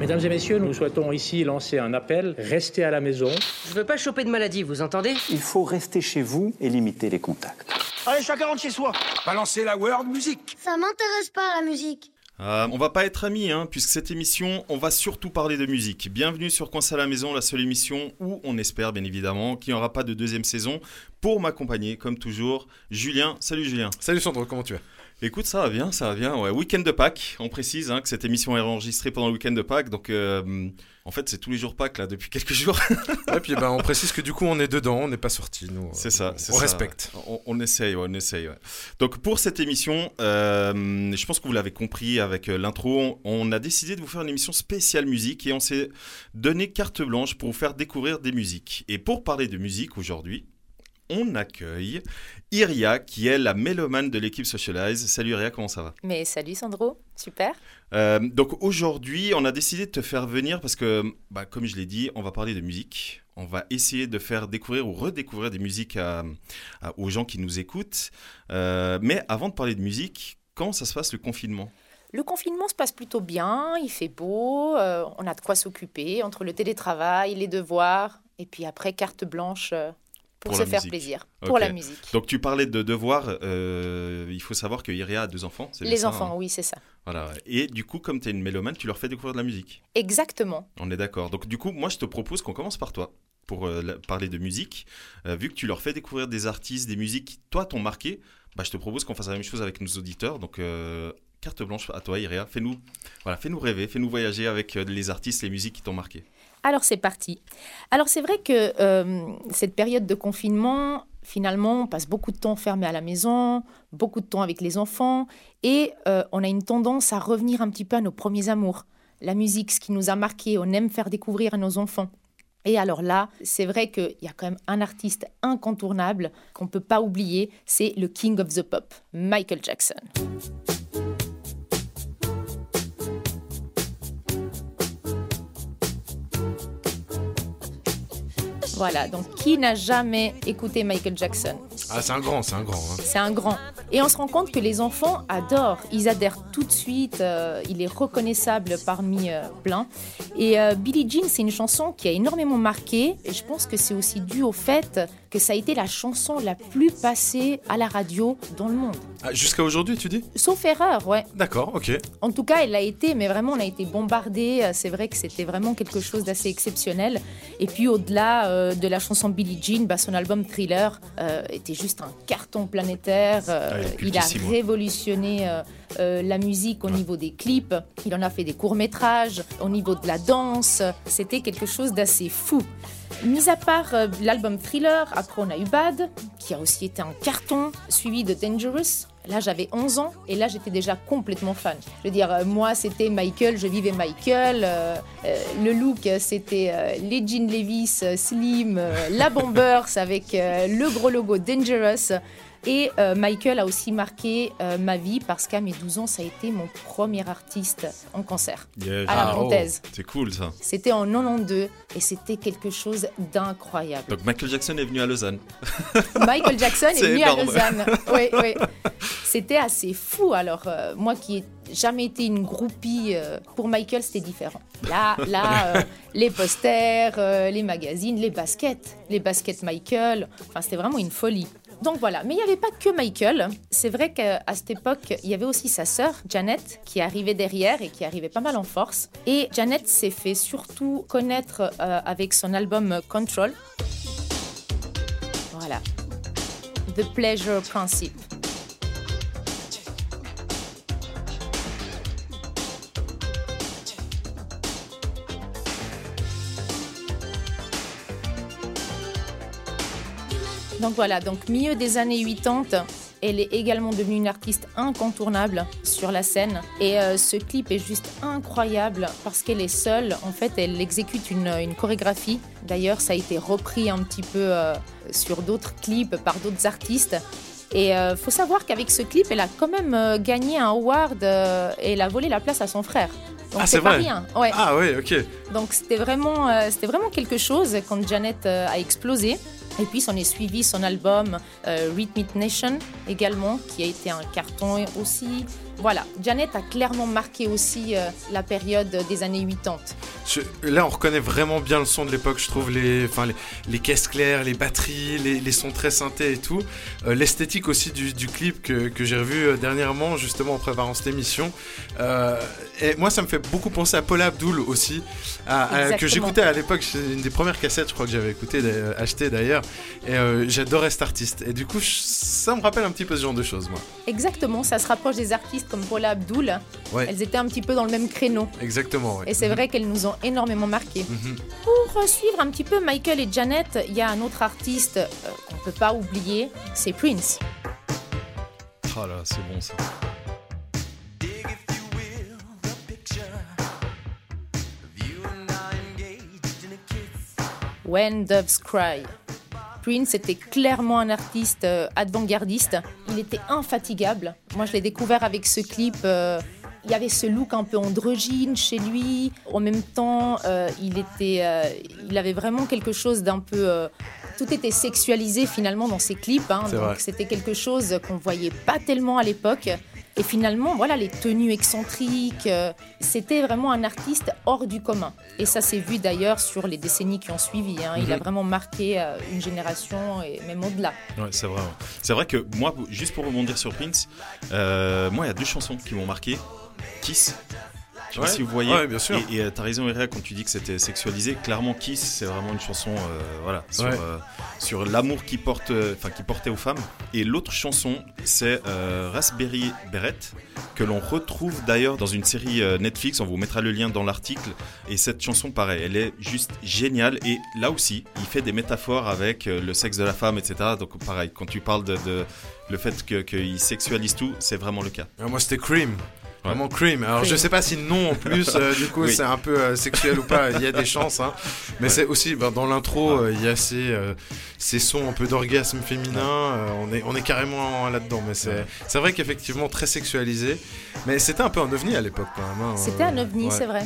Mesdames et messieurs, nous souhaitons ici lancer un appel. Restez à la maison. Je veux pas choper de maladie, vous entendez? Il faut rester chez vous et limiter les contacts. Allez, chacun rentre chez soi. Balancer la world music. Ça m'intéresse pas la musique. Euh, on va pas être amis, hein, puisque cette émission, on va surtout parler de musique. Bienvenue sur Coince à la maison, la seule émission où on espère bien évidemment qu'il n'y aura pas de deuxième saison. Pour m'accompagner, comme toujours, Julien. Salut Julien. Salut Sandro, comment tu vas? Écoute, ça va bien, ça va bien. Ouais, week-end de Pâques, on précise hein, que cette émission est enregistrée pendant le week-end de Pâques, donc euh, en fait c'est tous les jours Pâques là depuis quelques jours. Et puis ben, on précise que du coup on est dedans, on n'est pas sorti. Nous, c'est ça, on, on respecte. On, on, essaye, ouais, on essaye. Ouais. Donc pour cette émission, euh, je pense que vous l'avez compris avec euh, l'intro, on a décidé de vous faire une émission spéciale musique et on s'est donné carte blanche pour vous faire découvrir des musiques. Et pour parler de musique aujourd'hui, on accueille Iria, qui est la mélomane de l'équipe Socialize. Salut Iria, comment ça va? Mais salut Sandro, super. Euh, donc aujourd'hui, on a décidé de te faire venir parce que, bah, comme je l'ai dit, on va parler de musique. On va essayer de faire découvrir ou redécouvrir des musiques à, à, aux gens qui nous écoutent. Euh, mais avant de parler de musique, comment ça se passe le confinement? Le confinement se passe plutôt bien, il fait beau, euh, on a de quoi s'occuper entre le télétravail, les devoirs, et puis après carte blanche pour, pour se faire musique. plaisir, pour la musique. Donc tu parlais de devoirs, euh, il faut savoir que Iria a deux enfants. bien Les ça, enfants, hein oui, c'est ça. Voilà. Et du coup, comme tu es une mélomane, tu leur fais découvrir de la musique. Exactement. On est d'accord. Donc du coup, moi je te propose qu'on commence par toi pour euh, la- parler de musique. Euh, vu que tu leur fais découvrir des artistes, des musiques qui, toi, t'ont marqué, bah, je te propose qu'on fasse la même chose avec nos auditeurs. Donc, carte blanche à toi, Iria. Fais-nous voilà, fais-nous rêver, fais-nous voyager avec les artistes, les musiques qui t'ont marqué. Alors c'est parti. Alors c'est vrai que euh, cette période de confinement, finalement, on passe beaucoup de temps fermé à la maison, beaucoup de temps avec les enfants, et euh, on a une tendance à revenir un petit peu à nos premiers amours. La musique, ce qui nous a marqué, on aime faire découvrir à nos enfants. Et alors là, c'est vrai qu'il y a quand même un artiste incontournable qu'on ne peut pas oublier, c'est le King of the Pop, Michael Jackson. Voilà, donc qui n'a jamais écouté Michael Jackson Ah, c'est un grand, c'est un grand. hein. C'est un grand. Et on se rend compte que les enfants adorent, ils adhèrent tout de suite, euh, il est reconnaissable parmi euh, plein. Et euh, Billie Jean, c'est une chanson qui a énormément marqué, et je pense que c'est aussi dû au fait que ça a été la chanson la plus passée à la radio dans le monde. Ah, Jusqu'à aujourd'hui, tu dis? Sauf erreur, ouais. D'accord, ok. En tout cas, elle l'a été, mais vraiment, on a été bombardé. C'est vrai que c'était vraiment quelque chose d'assez exceptionnel. Et puis, au-delà euh, de la chanson Billie Jean, bah, son album Thriller euh, était juste un carton planétaire. Euh, Ah, il a révolutionné euh, la musique au niveau des clips. Il en a fait des courts-métrages, au niveau de la danse. C'était quelque chose d'assez fou. Mis à part euh, l'album Thriller, après on a eu Bad, qui a aussi été un carton, suivi de Dangerous. Là, j'avais 11 ans et là, j'étais déjà complètement fan. Je veux dire, euh, moi, c'était Michael, je vivais Michael. le look, c'était les jeans Levi's slim, la Bombers avec le gros logo Dangerous. Et euh, Michael a aussi marqué euh, ma vie parce qu'à mes 12 ans, ça a été mon premier artiste en concert, Yes. à la Ah, oh. C'est cool ça. C'était en 92 et c'était quelque chose d'incroyable. Donc Michael Jackson est venu à Lausanne. Michael Jackson est venu à. Lausanne. Oui, oui. C'était assez fou. Alors, euh, moi qui ai jamais été une groupie, pour Michael, c'était différent. Là, là les posters, les magazines, les baskets, les baskets Michael, enfin, c'était vraiment une folie. Donc voilà, mais il n'y avait pas que Michael. C'est vrai qu'à cette époque, il y avait aussi sa sœur, Janet, qui arrivait derrière et qui arrivait pas mal en force. Et Janet s'est fait surtout connaître euh, avec son album Control. Voilà. The Pleasure Principle. Donc voilà, donc milieu des années 80, elle est également devenue une artiste incontournable sur la scène. Et euh, ce clip est juste incroyable parce qu'elle est seule. En fait, elle exécute une, une chorégraphie. D'ailleurs, ça a été repris un petit peu euh, sur d'autres clips par d'autres artistes. Et il faut savoir qu'avec ce clip, elle a quand même euh, gagné un award euh, et elle a volé la place à son frère. Donc Ah, c'est pas vrai rien. Ouais. Ah oui, ok. Donc c'était vraiment, euh, c'était vraiment quelque chose quand Janet euh, a explosé. Et puis s'en est suivi son album euh, Rhythmic Nation également, qui a été un carton aussi. Voilà, Janet a clairement marqué aussi euh, la période des années 80. Je- là, on reconnaît vraiment bien le son de l'époque, je trouve, les, enfin, les, les caisses claires, les batteries, les, les sons très synthés et tout. Euh, L'esthétique aussi du, du clip que, que j'ai revu euh, dernièrement, justement en préparant cette émission. Euh, et moi, ça me fait beaucoup penser à Paula Abdul aussi, à- à- que j'écoutais à l'époque. C'est une des premières cassettes, je crois que j'avais écouté, acheté d'ailleurs. Et j'adorais cet artiste. Et du coup, je- ça me rappelle un petit peu ce genre de choses, moi. Exactement, ça se rapproche des artistes comme Paula Abdul. Ouais. Elles étaient un petit peu dans le même créneau. Exactement, ouais. Et c'est vrai qu'elles nous ont énormément marqué. Mhm. Pour euh, suivre un petit peu Michael et Janet, il y a un autre artiste euh, qu'on ne peut pas oublier, c'est Prince. Oh là, c'est bon ça. When Doves Cry. Prince était clairement un artiste euh, avant-gardiste. Il était infatigable. Moi, je l'ai découvert avec ce clip. euh, il y avait ce look un peu androgyne chez lui. En même temps, euh, il, était, il avait vraiment quelque chose d'un peu... tout était sexualisé finalement dans ses clips. hein. Donc c'était quelque chose qu'on voyait pas tellement à l'époque. Et finalement, voilà, les tenues excentriques, euh, c'était vraiment un artiste hors du commun. Et ça s'est vu d'ailleurs sur les décennies qui ont suivi. hein. Il a Mhm. vraiment marqué euh, une génération et même au-delà. Ouais, c'est vrai. C'est vrai que moi, juste pour rebondir sur Prince, euh, moi, il y a deux chansons qui m'ont marqué. Kiss. Sais pas si vous voyez. Ouais, bien sûr. Et, et euh, t'as raison, Iria, quand tu dis que c'était sexualisé. Clairement, Kiss, c'est vraiment une chanson, euh, voilà, sur, Ouais. euh, sur l'amour qu'il porte, enfin, qu'il portait aux femmes. Et l'autre chanson, c'est euh, Raspberry Beret, que l'on retrouve d'ailleurs dans une série Netflix. On vous mettra le lien dans l'article. Et cette chanson, pareil, elle est juste géniale. Et là aussi, il fait des métaphores avec le sexe de la femme, etc. Donc, pareil, quand tu parles de, de- le fait que- qu'il sexualise tout, c'est vraiment le cas. Ah, Moi, c'était Cream. Ouais. Vraiment Cream. Alors, Cream. je sais pas si non en plus, euh, du coup, Oui. c'est un peu euh, sexuel ou pas. Il y a des chances, hein. Mais Ouais. c'est aussi ben, dans l'intro, euh, il y a ces, euh, ces sons un peu d'orgasme féminin. euh, on est, on est carrément là-dedans. Mais c'est, Ouais. c'est vrai qu'effectivement très sexualisé. Mais c'était un peu un ovni à l'époque quand même. hein. C'était un ovni, Ouais. c'est vrai.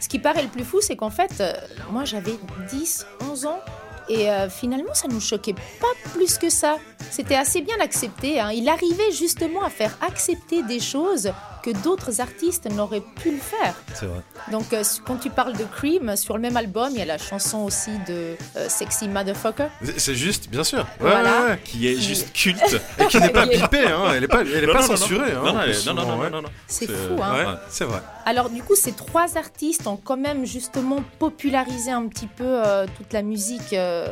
Ce qui paraît le plus fou, c'est qu'en fait, euh, moi j'avais 10, 11 ans. Et euh, finalement, ça ne nous choquait pas plus que ça. C'était assez bien accepté. hein. Il arrivait justement à faire accepter des choses que d'autres artistes n'auraient pu le faire. C'est vrai. Donc, euh, quand tu parles de Cream, sur le même album, il y a la chanson aussi de euh, Sexy Motherfucker. C'est- C'est juste, bien sûr. Ouais, Voilà. ouais, ouais. Qui est Qui- juste culte. Et qui n'est pas pipée, hein. Elle est pas, elle est Non, pas non, non, censurée. Non, non, non, non, non. C'est fou, hein. C'est vrai. Alors du coup, ces trois artistes ont quand même justement popularisé un petit peu euh, toute la musique euh,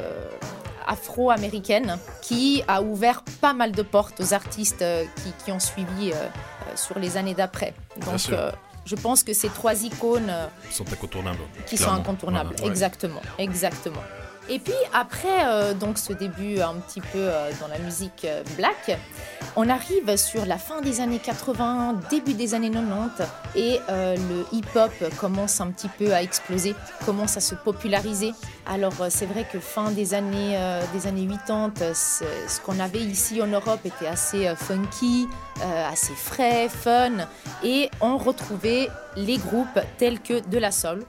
afro-américaine, qui a ouvert pas mal de portes aux artistes euh, qui, qui ont suivi euh, euh, sur les années d'après. Donc je pense que ces trois icônes sont incontournables. qui sont incontournables, Voilà, exactement, exactement. Et puis après euh, donc ce début un petit peu euh, dans la musique euh, black, on arrive sur la fin des années 80, début des années 90 et le hip-hop commence un petit peu à exploser, commence à se populariser. Alors c'est vrai que fin des années des années 80, euh, ce, ce qu'on avait ici en Europe était assez funky, assez frais, fun et on retrouvait les groupes tels que De La Soul,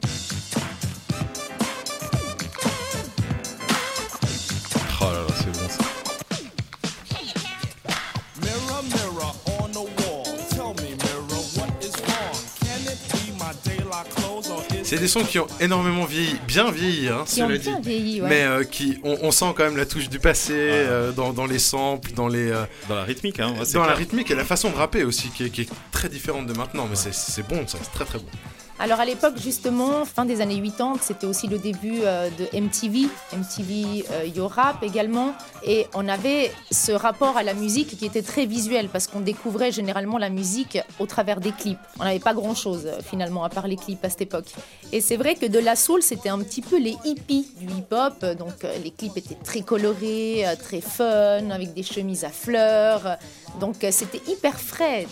C'est des sons qui ont énormément vieilli, bien vieilli, hein, qui ont cela dit. bien vieilli. ouais. Mais euh, qui, on, on sent quand même la touche du passé euh, dans, dans les samples, dans les, euh, Dans la rythmique, hein. ouais, dans la rythmique et la façon de rapper aussi, qui est, qui est très différente de maintenant. Mais c'est- c'est bon, ça, c'est très très bon. Alors à l'époque justement, fin des années 80, c'était aussi le début euh, de MTV, MTV euh, Yo Rap également, et on avait ce rapport à la musique qui était très visuel parce qu'on découvrait généralement la musique au travers des clips. On n'avait pas grand-chose euh, finalement à part les clips à cette époque. Et c'est vrai que de la soul, c'était un petit peu les hippies du hip-hop, donc les clips étaient très colorés, très fun, avec des chemises à fleurs, donc c'était hyper frais,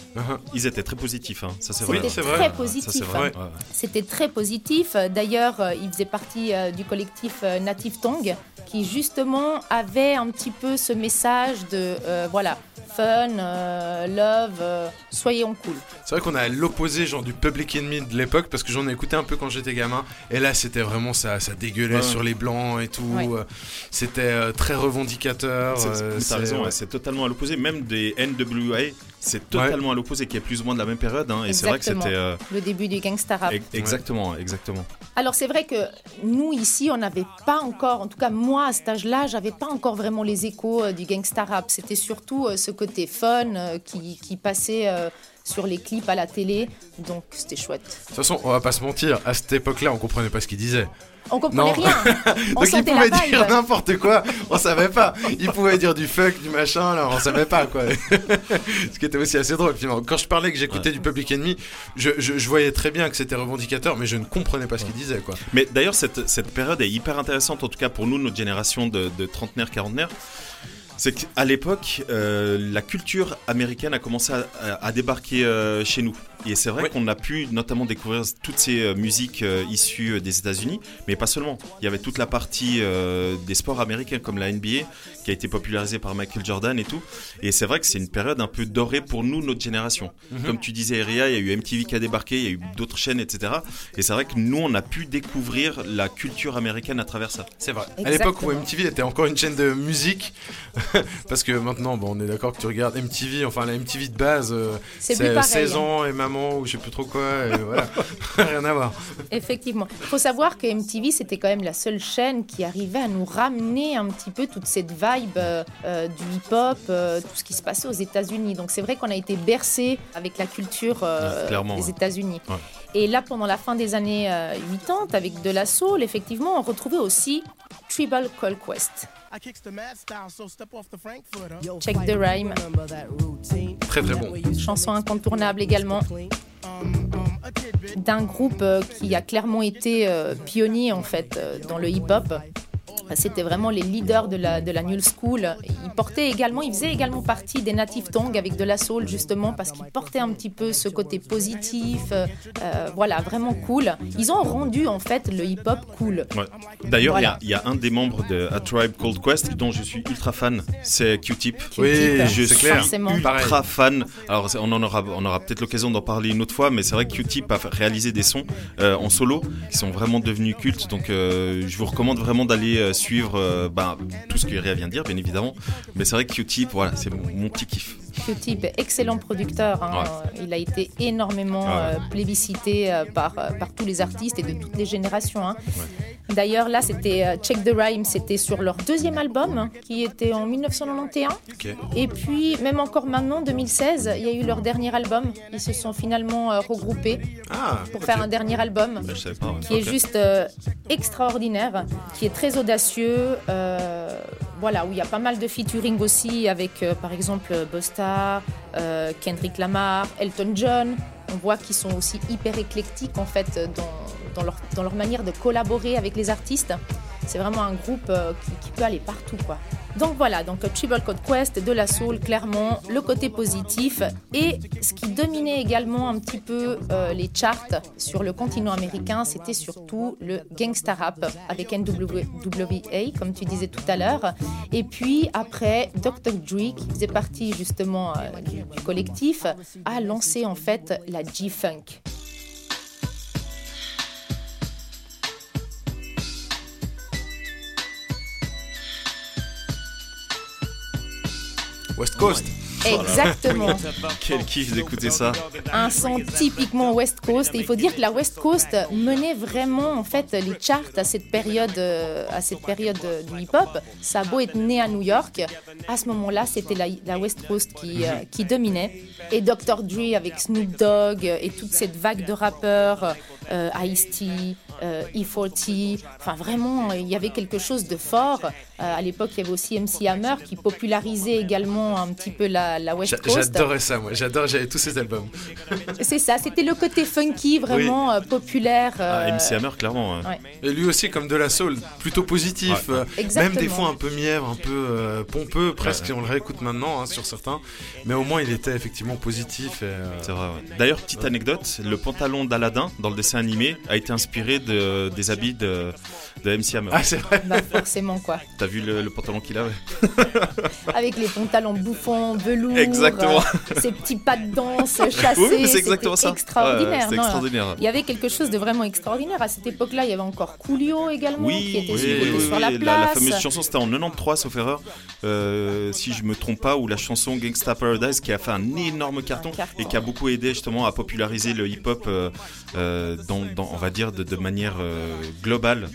Ils étaient très positifs, hein. ça c'est vrai. c'est très vrai. Ça, positif. c'est vrai. Ouais. ouais, ouais. C'était très positif. D'ailleurs, euh, il faisait partie euh, du collectif euh, Native Tongue qui justement avait un petit peu ce message de voilà fun, euh, love, euh, soyons cool. C'est vrai qu'on a l'opposé genre du Public Enemy de l'époque parce que j'en ai écouté un peu quand j'étais gamin et là c'était vraiment ça, ça dégueulait Ouais. sur les blancs et tout. Ouais. euh, C'était euh, très revendicateur. C'est- euh, mais c'est- T'as raison, ouais. ouais, c'est totalement à l'opposé. Même des NWA, c'est totalement à l'opposé, qui est plus ou moins de la même période. hein, et c'est vrai que c'était. euh, Le début du gangsta rap. e- exactement, exactement. Alors c'est vrai que nous ici, on n'avait pas encore, en tout cas moi à cet âge-là, j'avais pas encore vraiment les échos euh, du gangsta rap. C'était surtout euh, ce côté fun euh, qui, qui passait euh, sur les clips à la télé, donc c'était chouette. De toute façon, on va pas se mentir, à cette époque-là, on comprenait pas ce qu'il disait. On comprenait Non. rien. On Donc il pouvait dire n'importe quoi, on savait pas. Il pouvait dire du fuck, du machin, là, on savait pas quoi. Ce qui était aussi assez drôle finalement. Quand je parlais que j'écoutais du Public Enemy, je, je, je voyais très bien que c'était revendicateur, mais je ne comprenais pas ce qu'il disait quoi. Mais d'ailleurs, cette, cette période est hyper intéressante, en tout cas pour nous, notre génération de, de trentenaires, quarantenaires. C'est qu'à l'époque, euh, la culture américaine a commencé à, débarquer euh, chez nous. Et c'est vrai Oui. qu'on a pu notamment découvrir toutes ces euh, musiques euh, issues des États-Unis, mais pas seulement. Il y avait toute la partie euh, des sports américains comme la NBA qui a été popularisée par Michael Jordan et tout. Et c'est vrai que c'est une période un peu dorée pour nous, notre génération. Comme tu disais, Ria, il y a eu MTV qui a débarqué, il y a eu d'autres chaînes, etc. Et c'est vrai que nous, on a pu découvrir la culture américaine à travers ça. C'est vrai. À l'époque où. MTV était encore une chaîne de musique, parce que maintenant, bon, on est d'accord que tu regardes MTV, enfin la MTV de base, euh, C'est plus pareil. 16 ans et maman ou je sais plus trop quoi, et voilà, rien à voir. Effectivement. Il faut savoir que MTV, c'était quand même la seule chaîne qui arrivait à nous ramener un petit peu toute cette vibe euh, euh, du hip-hop, euh, tout ce qui se passait aux États-Unis. Donc c'est vrai qu'on a été bercé avec la culture euh, clairement, des ouais. États-Unis. Ouais. Et là, pendant la fin des années euh, 80, avec de la soul, effectivement, on retrouvait aussi Tribal Call Quest. I kicks the mad style, so step off the Frankfurter. Check the rhyme. Très très bon. Chanson incontournable également d'un groupe euh, qui a clairement été euh, pionnier en fait euh, dans le hip-hop. C'était vraiment les leaders de la, de la New School. Ils portaient également, ils faisaient également partie des Native Tongues avec de la soul justement parce qu'ils portaient un petit peu ce côté positif, euh, euh, voilà, vraiment cool. Ils ont rendu en fait le hip-hop cool. Ouais. D'ailleurs, il y Voilà. y, a un des membres de A Tribe Called Quest dont je suis ultra fan, c'est Q-Tip. Oui, Je c'est suis clair. ultra Pareil. fan. Alors, on en aura, on aura peut-être l'occasion d'en parler une autre fois, mais c'est vrai que Q-Tip a réalisé des sons euh, en solo qui sont vraiment devenus cultes. Donc, euh, je vous recommande vraiment d'aller suivre euh, bah, tout ce que Ria vient de dire, bien évidemment. Mais c'est vrai que Q-Tip, voilà, c'est mon petit kiff. Q-Tip, excellent producteur. hein. Il a été énormément Ah ouais. euh, plébiscité euh, par, euh, par tous les artistes et de toutes les générations. hein. D'ailleurs, là, c'était euh, Check the Rhyme, c'était sur leur deuxième album, hein, qui était en 1991. Ok. Et puis, même encore maintenant, 2016, il y a eu leur dernier album. Ils se sont finalement euh, regroupés Ah, pour faire un dernier album Bah, pas. ouais. qui est juste euh, extraordinaire, qui est très audacieux, euh, voilà, où il y a pas mal de featuring aussi avec, euh, par exemple, Busta, euh, Kendrick Lamar, Elton John. On voit qu'ils sont aussi hyper éclectiques en fait dans leur manière de collaborer avec les artistes. C'est vraiment un groupe euh, qui, peut aller partout, quoi. Donc voilà, donc euh, Tribal Code Quest, de la soul, clairement, le côté positif et ce qui dominait également un petit peu euh, les charts sur le continent américain, c'était surtout le gangsta rap avec NWA, comme tu disais tout à l'heure. Et puis après, Dr. Dre, qui faisait partie justement du collectif, a lancé en fait la G-Funk. West Coast. Exactement. Quel kiff d'écouter ça. un son typiquement West Coast. Et il faut dire que la West Coast menait vraiment en fait les charts à cette période, euh, à cette période euh, du hip-hop. Ça a beau être né à New York, à ce moment-là, c'était la, la West Coast qui, euh, qui dominait. Et Dr. Dre avec Snoop Dogg et toute cette vague de rappeurs, euh, Ice-T, E40, enfin vraiment, il y avait quelque chose de fort. Euh, à l'époque, il y avait aussi MC Hammer qui popularisait également un petit peu la, la West Coast. J'adorais ça, moi. J'adore, j'avais tous ces albums. C'est ça, c'était le côté funky vraiment euh, populaire. Ah, euh, MC Hammer, clairement. ouais. ouais. Et lui aussi, comme de la soul, plutôt positif. Ouais. euh, Exactement. même des fois un peu mièvre, un peu euh, pompeux, presque, on le réécoute maintenant hein, sur certains. Mais au moins, il était effectivement positif. Euh, C'est vrai, ouais. D'ailleurs, petite anecdote, le pantalon d'Aladin dans le dessin animé a été inspiré de, des habits de, de MC Hammer. Ah, c'est vrai. Bah, forcément, quoi. T'as vu le, le pantalon qu'il avait Avec les pantalons bouffants, velours, Exactement. euh, ces petits pas de danse chassés. Oui, mais c'est c'était exactement ça. extraordinaire. Ouais, extraordinaire. Il y avait quelque chose de vraiment extraordinaire. À cette époque-là, il y avait encore Coolio également, qui Oui, était oui, qui était oui, sur oui, la la, place. la fameuse chanson, c'était en 93, sauf erreur, euh, si je me trompe pas, ou la chanson Gangsta Paradise qui a fait un énorme carton, carton. et qui a beaucoup aidé justement à populariser le hip-hop, euh, euh, dans, dans- on va dire, de, de manière euh, globale.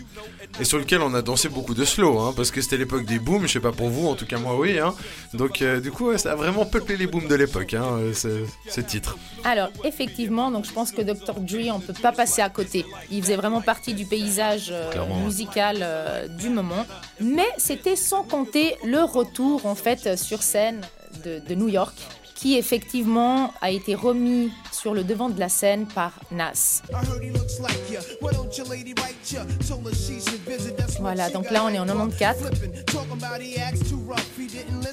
Et sur lequel on a dansé beaucoup de slow, hein, parce que c'était l'époque des booms, je sais pas pour vous, en tout cas moi oui. Hein. Donc euh, du coup, ouais, ça a vraiment peuplé les booms de l'époque, hein, euh, ce, ce titre. Alors, effectivement, donc je pense que Dr. Dre, on peut pas passer à côté. Il faisait vraiment partie du paysage euh, musical euh, du moment. Mais c'était sans compter le retour, en fait, sur scène de, de New York, qui effectivement a été remis sur le devant de la scène par Nas. Voilà, donc là on est en 94.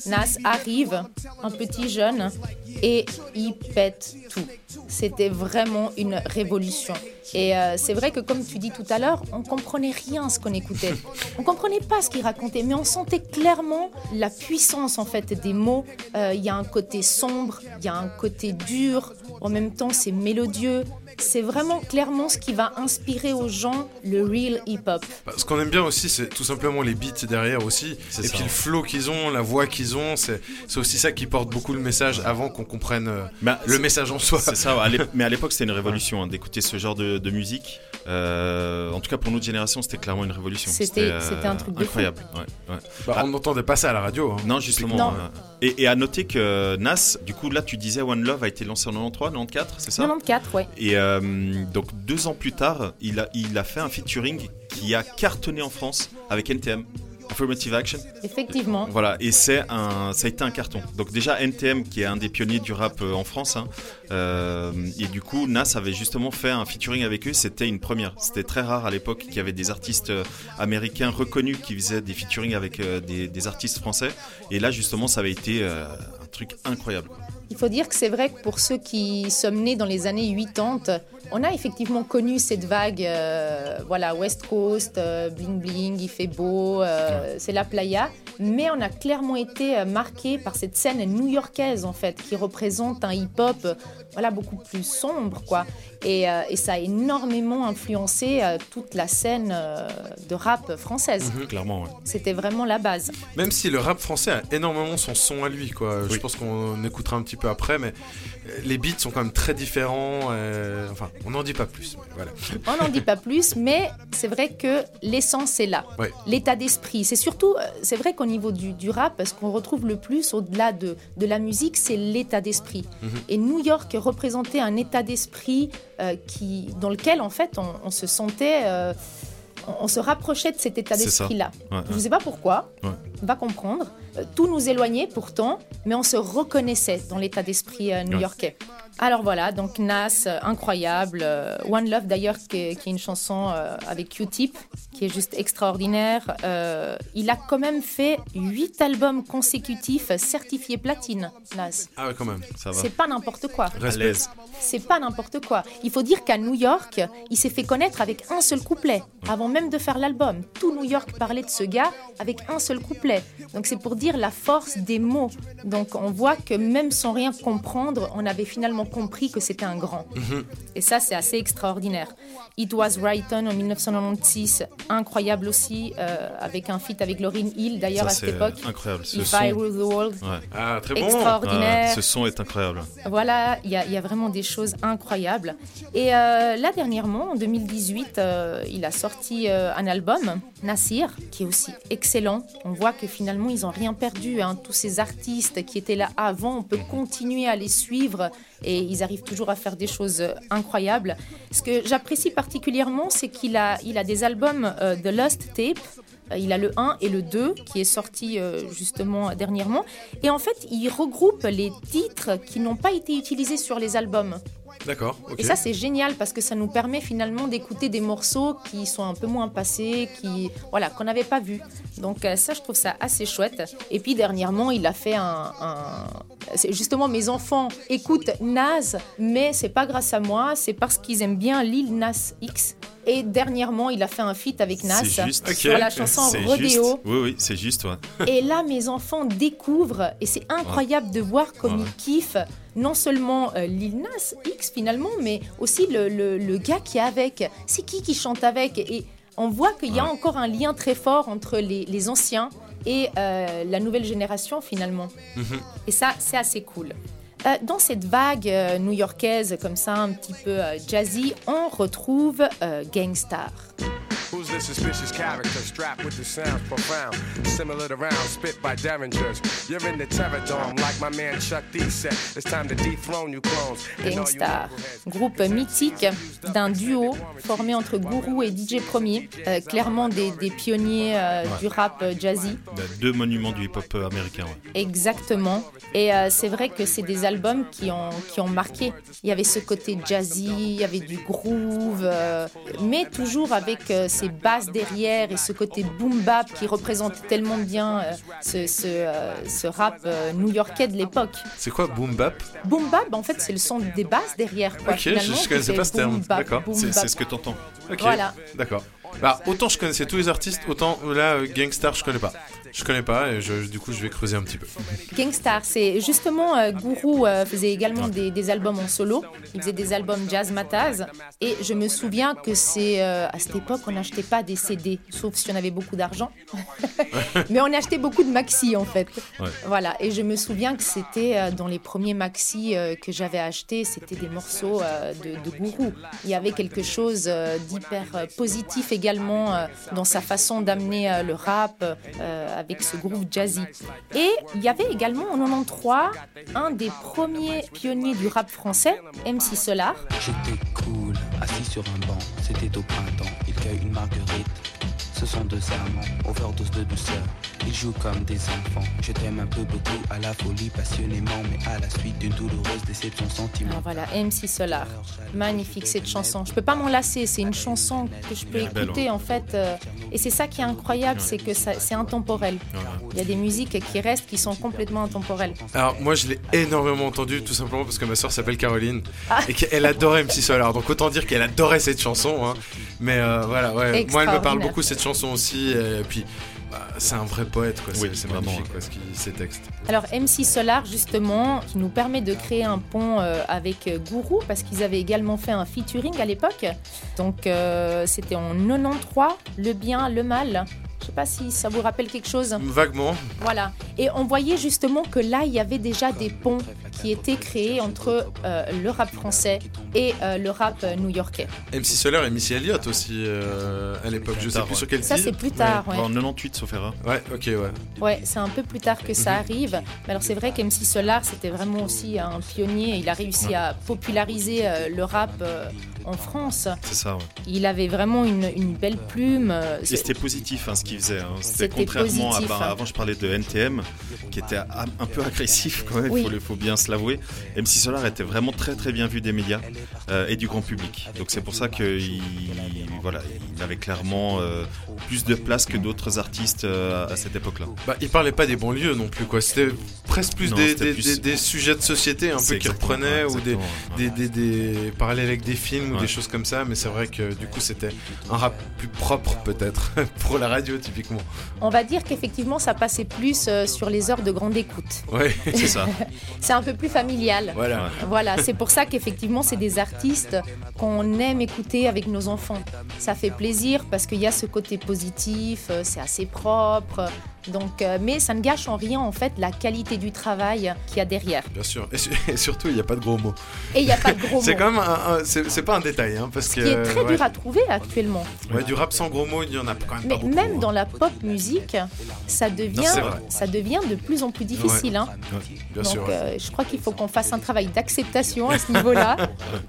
Nas arrive, un petit jeune, et il pète tout. C'était vraiment une révolution. Et euh, c'est vrai que comme tu dis tout à l'heure, on comprenait rien à ce qu'on écoutait. On comprenait pas ce qu'il racontait, mais on sentait clairement la puissance en fait des mots. Euh, Il y a un côté sombre, il y a un côté dur. En même temps, c'est mélodieux. C'est vraiment clairement ce qui va inspirer aux gens le real hip-hop. Bah, ce qu'on aime bien aussi, c'est tout simplement les beats derrière aussi. Et ça. puis le flow qu'ils ont, la voix qu'ils ont, c'est aussi ça qui porte beaucoup le message avant qu'on comprenne euh, Bah, le message en soi. C'est ça, mais à l'époque c'était une révolution hein, d'écouter ce genre de, de musique. Euh, en tout cas pour notre génération c'était clairement une révolution. C'était- c'était un truc de fou. incroyable. ouais, ouais. Bah, on n'entendait pas ça à la radio. hein. Non justement. Non. Euh, et, et à noter que Nas, du coup là tu disais One Love a été lancé en 93, 94, c'est ça? 94, ouais. Et euh, donc deux ans plus tard, il a, il a fait un featuring qui a cartonné en France avec NTM. Affirmative Action. Effectivement. Voilà, et c'est un, ça a été un carton. Donc déjà NTM, qui est un des pionniers du rap euh, en France, hein, euh, et du coup Nas avait justement fait un featuring avec eux. C'était une première. C'était très rare à l'époque qu'il y avait des artistes euh, américains reconnus qui faisaient des featuring avec euh, des, des artistes français. Et là justement, ça avait été euh, un truc incroyable. Il faut dire que c'est vrai que pour ceux qui sommes nés dans les années 80, on a effectivement connu cette vague, euh, voilà, West Coast, euh, bling bling, il fait beau, euh, c'est la playa. Mais on a clairement été marqué par cette scène new-yorkaise en fait, qui représente un hip-hop, voilà, beaucoup plus sombre, quoi. Et, euh, et ça a énormément influencé euh, toute la scène euh, de rap française. Clairement, ouais. C'était vraiment la base. Même si le rap français a énormément son son à lui, quoi. Je pense qu'on écoutera un petit peu après, mais les beats sont quand même très différents. euh, Enfin, on n'en dit pas plus. voilà. On n'en dit pas plus, mais c'est vrai que l'essence est là. Ouais. L'état d'esprit. C'est surtout, euh, c'est vrai qu'au niveau du, du rap, ce qu'on retrouve le plus au-delà de, de la musique, c'est l'état d'esprit. Et New York représentait un état d'esprit euh, qui, dans lequel, en fait, on, on se sentait. euh, on, on se rapprochait de cet état d'esprit-là. Ouais, Je ne sais pas pourquoi, on va comprendre. Euh, tout nous éloignait pourtant, mais on se reconnaissait dans l'état d'esprit euh, new-yorkais. Alors voilà, donc Nas, euh, incroyable. One Love d'ailleurs, qui, est- une chanson avec Q-Tip, qui est juste extraordinaire. Euh, il a quand même fait huit albums consécutifs certifiés platine, Nas. Ah ouais, quand même. Ça va. C'est pas n'importe quoi. C'est pas n'importe quoi. Il faut dire qu'à New York, il s'est fait connaître avec un seul couplet, avant même de faire l'album. Tout New York parlait de ce gars avec un seul couplet. Donc c'est pour dire la force des mots. Donc on voit que même sans rien comprendre, on avait finalement compris que c'était un grand. Et ça, c'est assez extraordinaire. It Was Written en 1996, incroyable aussi, euh, avec un feat avec Lauryn Hill d'ailleurs à cette époque. incroyable. Ce If son, I Rule the World, ouais. Ah, très bon. extraordinaire. Ce son est incroyable. Voilà, il y, a- il y a vraiment des choses incroyables. Et euh, là, dernièrement, en 2018, euh, il a sorti euh, un album, Nassir, qui est aussi excellent. On voit que finalement, ils n'ont rien perdu. hein. Tous ces artistes qui étaient là avant, on peut continuer à les suivre et ils arrivent toujours à faire des choses euh, incroyables. Ce que j'apprécie particulièrement, c'est qu'il a, il a des albums euh, de Lost Tape. Euh, Il a le 1 et le 2 qui est sorti justement dernièrement. Et en fait, il regroupe les titres qui n'ont pas été utilisés sur les albums. D'accord. Et ça, c'est génial parce que ça nous permet finalement d'écouter des morceaux qui sont un peu moins passés, qui, voilà, qu'on n'avait pas vus. Donc euh, ça, je trouve ça assez chouette. Et puis dernièrement, il a fait un... un- c'est Justement, mes enfants écoutent Nas, mais c'est pas grâce à moi, c'est parce qu'ils aiment bien Lil Nas X. Et dernièrement, il a fait un feat avec Nas juste. Sur la chanson Rodeo. juste. Oui, oui, c'est juste, ouais. Et là, mes enfants découvrent, et c'est incroyable de voir comme Ouais. ils kiffent non seulement euh, Lil Nas X finalement, mais aussi le, le- le gars qui est avec. C'est qui qui chante avec? Et on voit qu'il y a encore un lien très fort entre les, les anciens et euh, la nouvelle génération finalement. Mhm. Et ça, c'est assez cool. Euh, dans cette vague euh, new-yorkaise, comme ça, un petit peu euh, jazzy, on retrouve Gangstar. Who's this suspicious character strapped with the sounds profound? Similar to rounds spit by derringers. You're in the terror dome, like my man Chuck D said. It's time to dethrone you clones. Gangstar, groupe mythique d'un duo formé entre Guru et DJ Premier, euh, clairement des, des pionniers euh, du rap euh, jazzy. Bah, Deux monuments du hip-hop euh, américain, ouais. Exactement. Et euh, c'est vrai que c'est des albums qui ont, qui ont marqué. Il y avait ce côté jazzy, il y avait du groove, euh, mais toujours avec euh, ces basses derrière et ce côté boom bap qui représente tellement bien euh, ce, ce, euh, ce rap euh, new-yorkais de l'époque. C'est quoi boom bap? Boom bap, en fait, c'est le son des basses derrière. Quoi, Ok, je- finalement, je qui connaissais pas ce terme. D'accord. C'est ce que t'entends. Ok. Voilà. D'accord. Bah, autant je connaissais tous les artistes, autant là, euh, Gangstar, je connais pas. Je connais pas et je, du coup, je vais creuser un petit peu. Gangstar, c'est justement euh, Guru euh, faisait également des, des albums en solo. Il faisait des albums jazz mataz. Et je me souviens que c'est euh, à cette époque, on n'achetait pas des CD, sauf si on avait beaucoup d'argent. Mais on achetait beaucoup de maxi en fait. Ouais. Voilà. Et je me souviens que c'était euh, dans les premiers maxi que j'avais achetés, c'était des morceaux de, de Guru. Il y avait quelque chose d'hyper positif également dans sa façon d'amener le rap euh, avec ce groove jazzy. Et il y avait également en 93 un des premiers pionniers du rap français, MC Solar. J'étais cool, assis sur un banc, c'était au printemps. Il cueille une marguerite, ce sont deux amants, overdose de douceur. Ils jouent comme des enfants. Je t'aime un peu beaucoup, à la folie, passionnément, mais à la suite d'une douloureuse déception sentiment. Ah, voilà, MC Solar. Magnifique cette chanson. Je peux pas m'en lasser. C'est une chanson que je peux écouter en fait. euh, et c'est ça qui est incroyable, c'est que c'est intemporel. Il y a des musiques qui restent, qui sont complètement intemporelles. Alors, moi, je l'ai énormément entendu, tout simplement parce que ma soeur s'appelle Caroline Ah. et qu'elle adorait MC Solar. Donc, autant dire qu'elle adorait cette chanson. hein. Mais euh, voilà, ouais. Moi, elle me parle beaucoup cette chanson aussi. Et puis, bah, c'est un vrai poète, quoi. C'est Oui, c'est vraiment, quoi, ce qu'il- ses textes. Alors MC Solar justement, qui nous permet de créer un pont euh, avec euh, Guru parce qu'ils avaient également fait un featuring à l'époque. Donc euh, c'était en 93, le bien, le mal. Je sais pas si ça vous rappelle quelque chose. Vaguement. Voilà. Et on voyait justement que là, il y avait déjà des ponts qui étaient créés entre euh, le rap français et euh, le rap euh, new-yorkais. MC Solar et Missy Elliott aussi euh, à l'époque. Je sais plus ouais. sur quel Ça, c'est plus tard, ouais. En 98, sauf erreur. Ouais, ok, ouais. Ouais, c'est un peu plus tard que Mhm. ça arrive. Mais alors c'est vrai qu'MC Solar, c'était vraiment aussi un pionnier. Il a réussi à populariser euh, le rap euh, en France. C'est ça, ouais. Il avait vraiment une, une belle plume. euh, Et c'était positif hein, ce qu'il faisait. hein. C'était contrairement positif, à. bah, hein. avant, je parlais de NTM, qui était un, peu agressif quand même, il Oui. faut, bien se l'avouer. MC Solar était vraiment très très bien vu des médias euh, et du grand public. Donc c'est pour ça qu'il voilà, il avait clairement euh, plus de place que d'autres artistes euh, à cette époque-là. Bah, il parlait pas des banlieues non plus, quoi. C'était presque plus, Non, des, c'était des, plus- des- des sujets de société un peu qu'il reprenait ouais, ou des, ouais. des, des parallèles avec des films ou Ouais. des choses comme ça. Mais c'est vrai que du coup, c'était un rap plus propre peut-être pour la radio typiquement. On va dire qu'effectivement, ça passait plus euh, sur les heures de grande écoute. Ouais, C'est ça. C'est un peu plus familial. voilà. Voilà, c'est pour ça qu'effectivement, c'est des artistes qu'on aime écouter avec nos enfants. Ça fait plaisir parce qu'il y a ce côté positif, euh, c'est assez propre. Donc, euh, mais ça ne gâche en rien en fait la qualité du travail qu'il y a derrière. Bien sûr. Et, su- et surtout, il n'y a pas de gros mots. Et il n'y a pas de gros mots. C'est quand même c'est pas un détail, hein, parce Ce que qui est très ouais. dur à trouver actuellement. Ouais, du rap sans gros mots, il y en a quand même Mais pas beaucoup. même hein. dans la pop musique, ça devient, ça devient de plus en plus difficile. hein. Bien Donc, sûr. euh, je crois qu'il faut qu'on fasse un travail d'acceptation à ce niveau-là.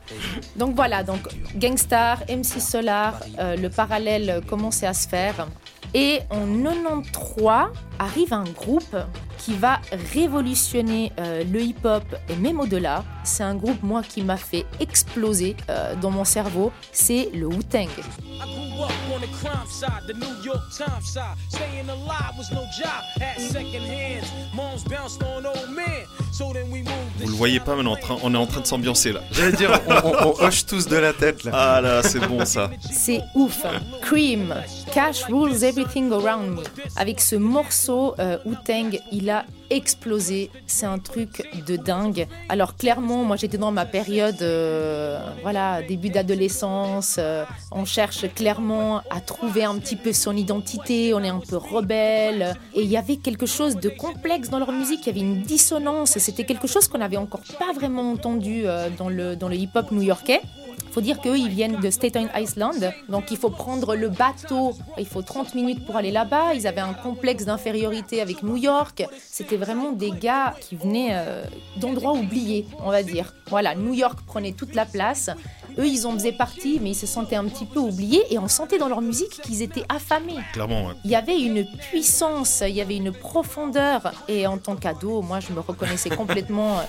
donc voilà, donc Gangstar, MC Solar, euh, le parallèle commençait à se faire. Et en 93 arrive un groupe qui va révolutionner euh, le hip-hop et même au-delà. C'est un groupe, moi, qui m'a fait exploser euh, dans mon cerveau. C'est le Wu-Tang. Vous le voyez pas, mais on est en train, on est en train de s'ambiancer là. J'allais dire, on, on- on hoche tous de la tête là. Ah là, c'est bon ça. C'est ouf. Cream, Cash Rules Everything Around Me. Avec ce morceau, euh, Wu-Tang, il a explosé. C'est un truc de dingue. Alors clairement, moi j'étais dans ma période, euh, voilà, début d'adolescence. euh, on cherche clairement à trouver un petit peu son identité. On est un peu rebelle. Et il y avait quelque chose de complexe dans leur musique. Il y avait une dissonance. C'était quelque chose qu'on n'avait encore pas vraiment entendu euh, dans le, dans le hip-hop new-yorkais. Il faut dire qu'eux, ils viennent de Staten Island, donc il faut prendre le bateau, il faut 30 minutes pour aller là-bas. Ils avaient un complexe d'infériorité avec New York. C'était vraiment des gars qui venaient euh, d'endroits oubliés, on va dire. Voilà, New York prenait toute la place. Eux, ils en faisaient partie, mais ils se sentaient un petit peu oubliés et on sentait dans leur musique qu'ils étaient affamés. Clairement, ouais. Il y avait une puissance, il y avait une profondeur. Et en tant qu'ado, moi, je me reconnaissais complètement.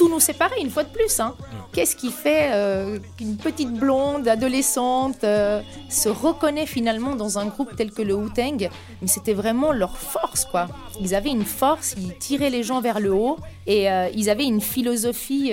Tout nous séparait une fois de plus. hein. Qu'est-ce qui fait euh, qu'une petite blonde adolescente euh, se reconnaît finalement dans un groupe tel que le Wu-Tang? Mais c'était vraiment leur force, quoi. Ils avaient une force, ils tiraient les gens vers le haut et euh, ils avaient une philosophie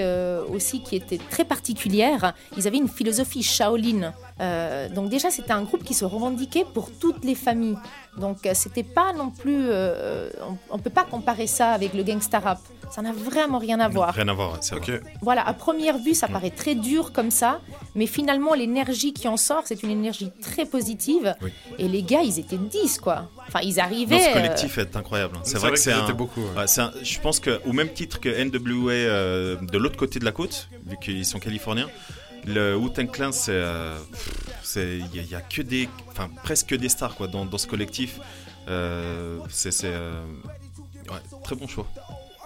aussi qui était très particulière. Ils avaient une philosophie Shaolin. Euh, donc déjà, c'était un groupe qui se revendiquait pour toutes les familles. Donc euh, c'était pas non plus, euh, on, on peut pas comparer ça avec le gangsta rap. Ça n'a vraiment rien à voir. Rien à voir, c'est vrai. Voilà, à première vue, ça paraît très dur comme ça, mais finalement, l'énergie qui en sort, c'est une énergie très positive. Oui. Et les gars, ils étaient 10, quoi. Enfin, ils arrivaient. Non, ce euh, collectif est incroyable. hein. C'est vrai, vrai que c'est un. beaucoup, ouais. ouais, c'est un- Je pense que au même titre que NWA euh, de l'autre côté de la côte, vu qu'ils sont californiens, le Wu-Tang Clan, c'est, euh, il y, a- a que des, enfin presque que des stars quoi dans, dans ce collectif. Euh, c'est, c'est, euh, ouais, très bon choix.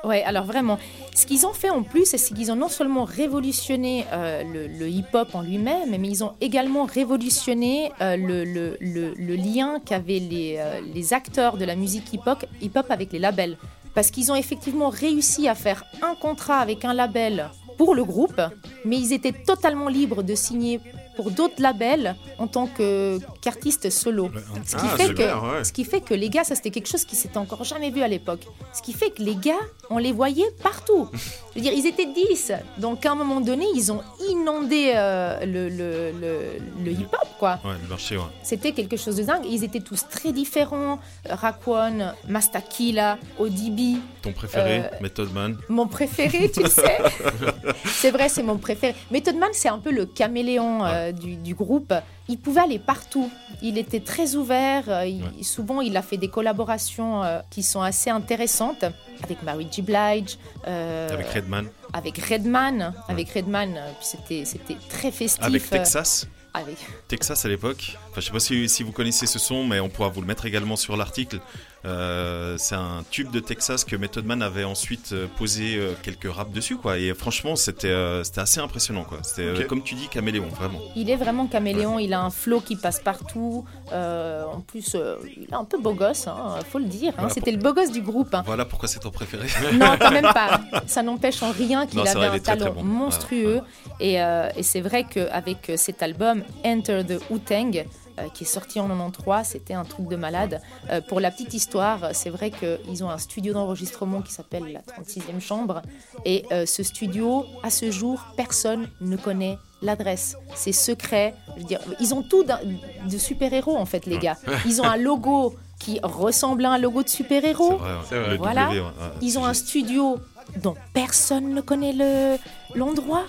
Ouais, alors vraiment, ce qu'ils ont fait en plus, c'est qu'ils ont non seulement révolutionné euh, le, hip-hop en lui-même, mais ils ont également révolutionné euh, le, lien qu'avaient les, euh, les acteurs de la musique hip-hop hip-hop avec les labels. Parce qu'ils ont effectivement réussi à faire un contrat avec un label pour le groupe, mais ils étaient totalement libres de signer pour d'autres labels en tant que- qu'artistes solo. Ce qui, Ah, fait super, que, ouais. ce qui fait que les gars, ça c'était quelque chose qui s'était encore jamais vu à l'époque. Ce qui fait que les gars, on les voyait partout. Je veux dire, ils étaient 10. Donc à un moment donné, ils ont inondé euh, le, le- le- le hip-hop, quoi. Ouais, le marché, ouais. C'était quelque chose de dingue. Ils étaient tous très différents. Raquan, Mastakila, ODB. Ton préféré, Euh, Method Man. Mon préféré, tu sais. c'est vrai, c'est mon préféré. Method Man, c'est un peu le caméléon euh, du, du groupe. Il pouvait aller partout. Il était très ouvert. euh, il- Souvent, il a fait des collaborations euh, qui sont assez intéressantes avec Mary J. Blige. euh, Avec Redman. Avec Redman. Avec Redman, c'était c'était très festif. Avec Texas. avec- Texas à l'époque. Enfin, je sais pas si, si vous connaissez ce son, mais on pourra vous le mettre également sur l'article. Euh, c'est un tube de Texas que Method Man avait ensuite euh, posé euh, quelques raps dessus, quoi. Et franchement, c'était euh, c'était assez impressionnant, quoi. C'était euh, comme tu dis, caméléon, vraiment. Il est vraiment caméléon, il a un flow qui passe partout. Euh, en plus, euh, il est un peu beau gosse, hein, faut le dire. hein. Voilà, C'était le beau gosse du groupe. hein. Voilà pourquoi c'est ton préféré. Non, quand même pas. Ça n'empêche en rien qu'il avait vrai, un très talent bon. monstrueux. Et, euh, et c'est vrai qu'avec cet album, Enter the Wu-Tang, euh, qui est sorti en 93, c'était un truc de malade. Euh, pour la petite histoire, c'est vrai qu'ils ont un studio d'enregistrement qui s'appelle la 36e chambre. Et euh, ce studio, à ce jour, personne ne connaît l'adresse. C'est secret. Je veux dire, ils ont tout de super-héros, en fait, les gars. Ils ont un logo qui ressemble à un logo de super-héros. Ouais. Voilà. W, ouais, ouais, Ils ont un studio dont personne ne connaît le l'endroit.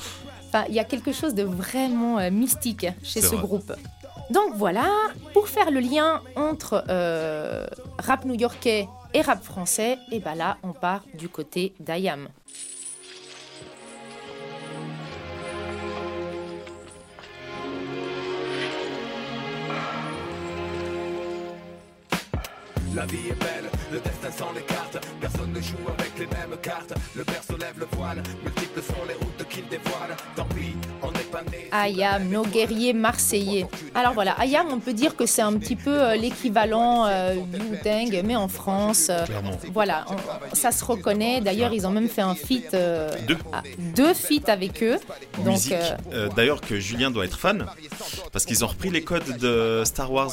Enfin, il y a quelque chose de vraiment mystique chez ce vrai. groupe. Donc voilà, pour faire le lien entre euh, rap new-yorkais et rap français, et ben là, on part du côté d'Ayam. La vie est belle, Le destin sans les cartes, personne ne joue avec les mêmes cartes. Le père se lève le voile, multiples sont les routes qu'il dévoile. Tant Ayam, nos guerriers marseillais. Alors voilà, Ayam, on peut dire que c'est un petit peu euh, l'équivalent euh, du Wu-Tang, mais en France. euh, Clairement. voilà, on- ça se reconnaît. D'ailleurs, ils ont même fait un feat, euh, Deux. ah, deux feats avec eux. Donc, euh, euh, d'ailleurs que Julien doit être fan, parce qu'ils ont repris les codes de Star Wars,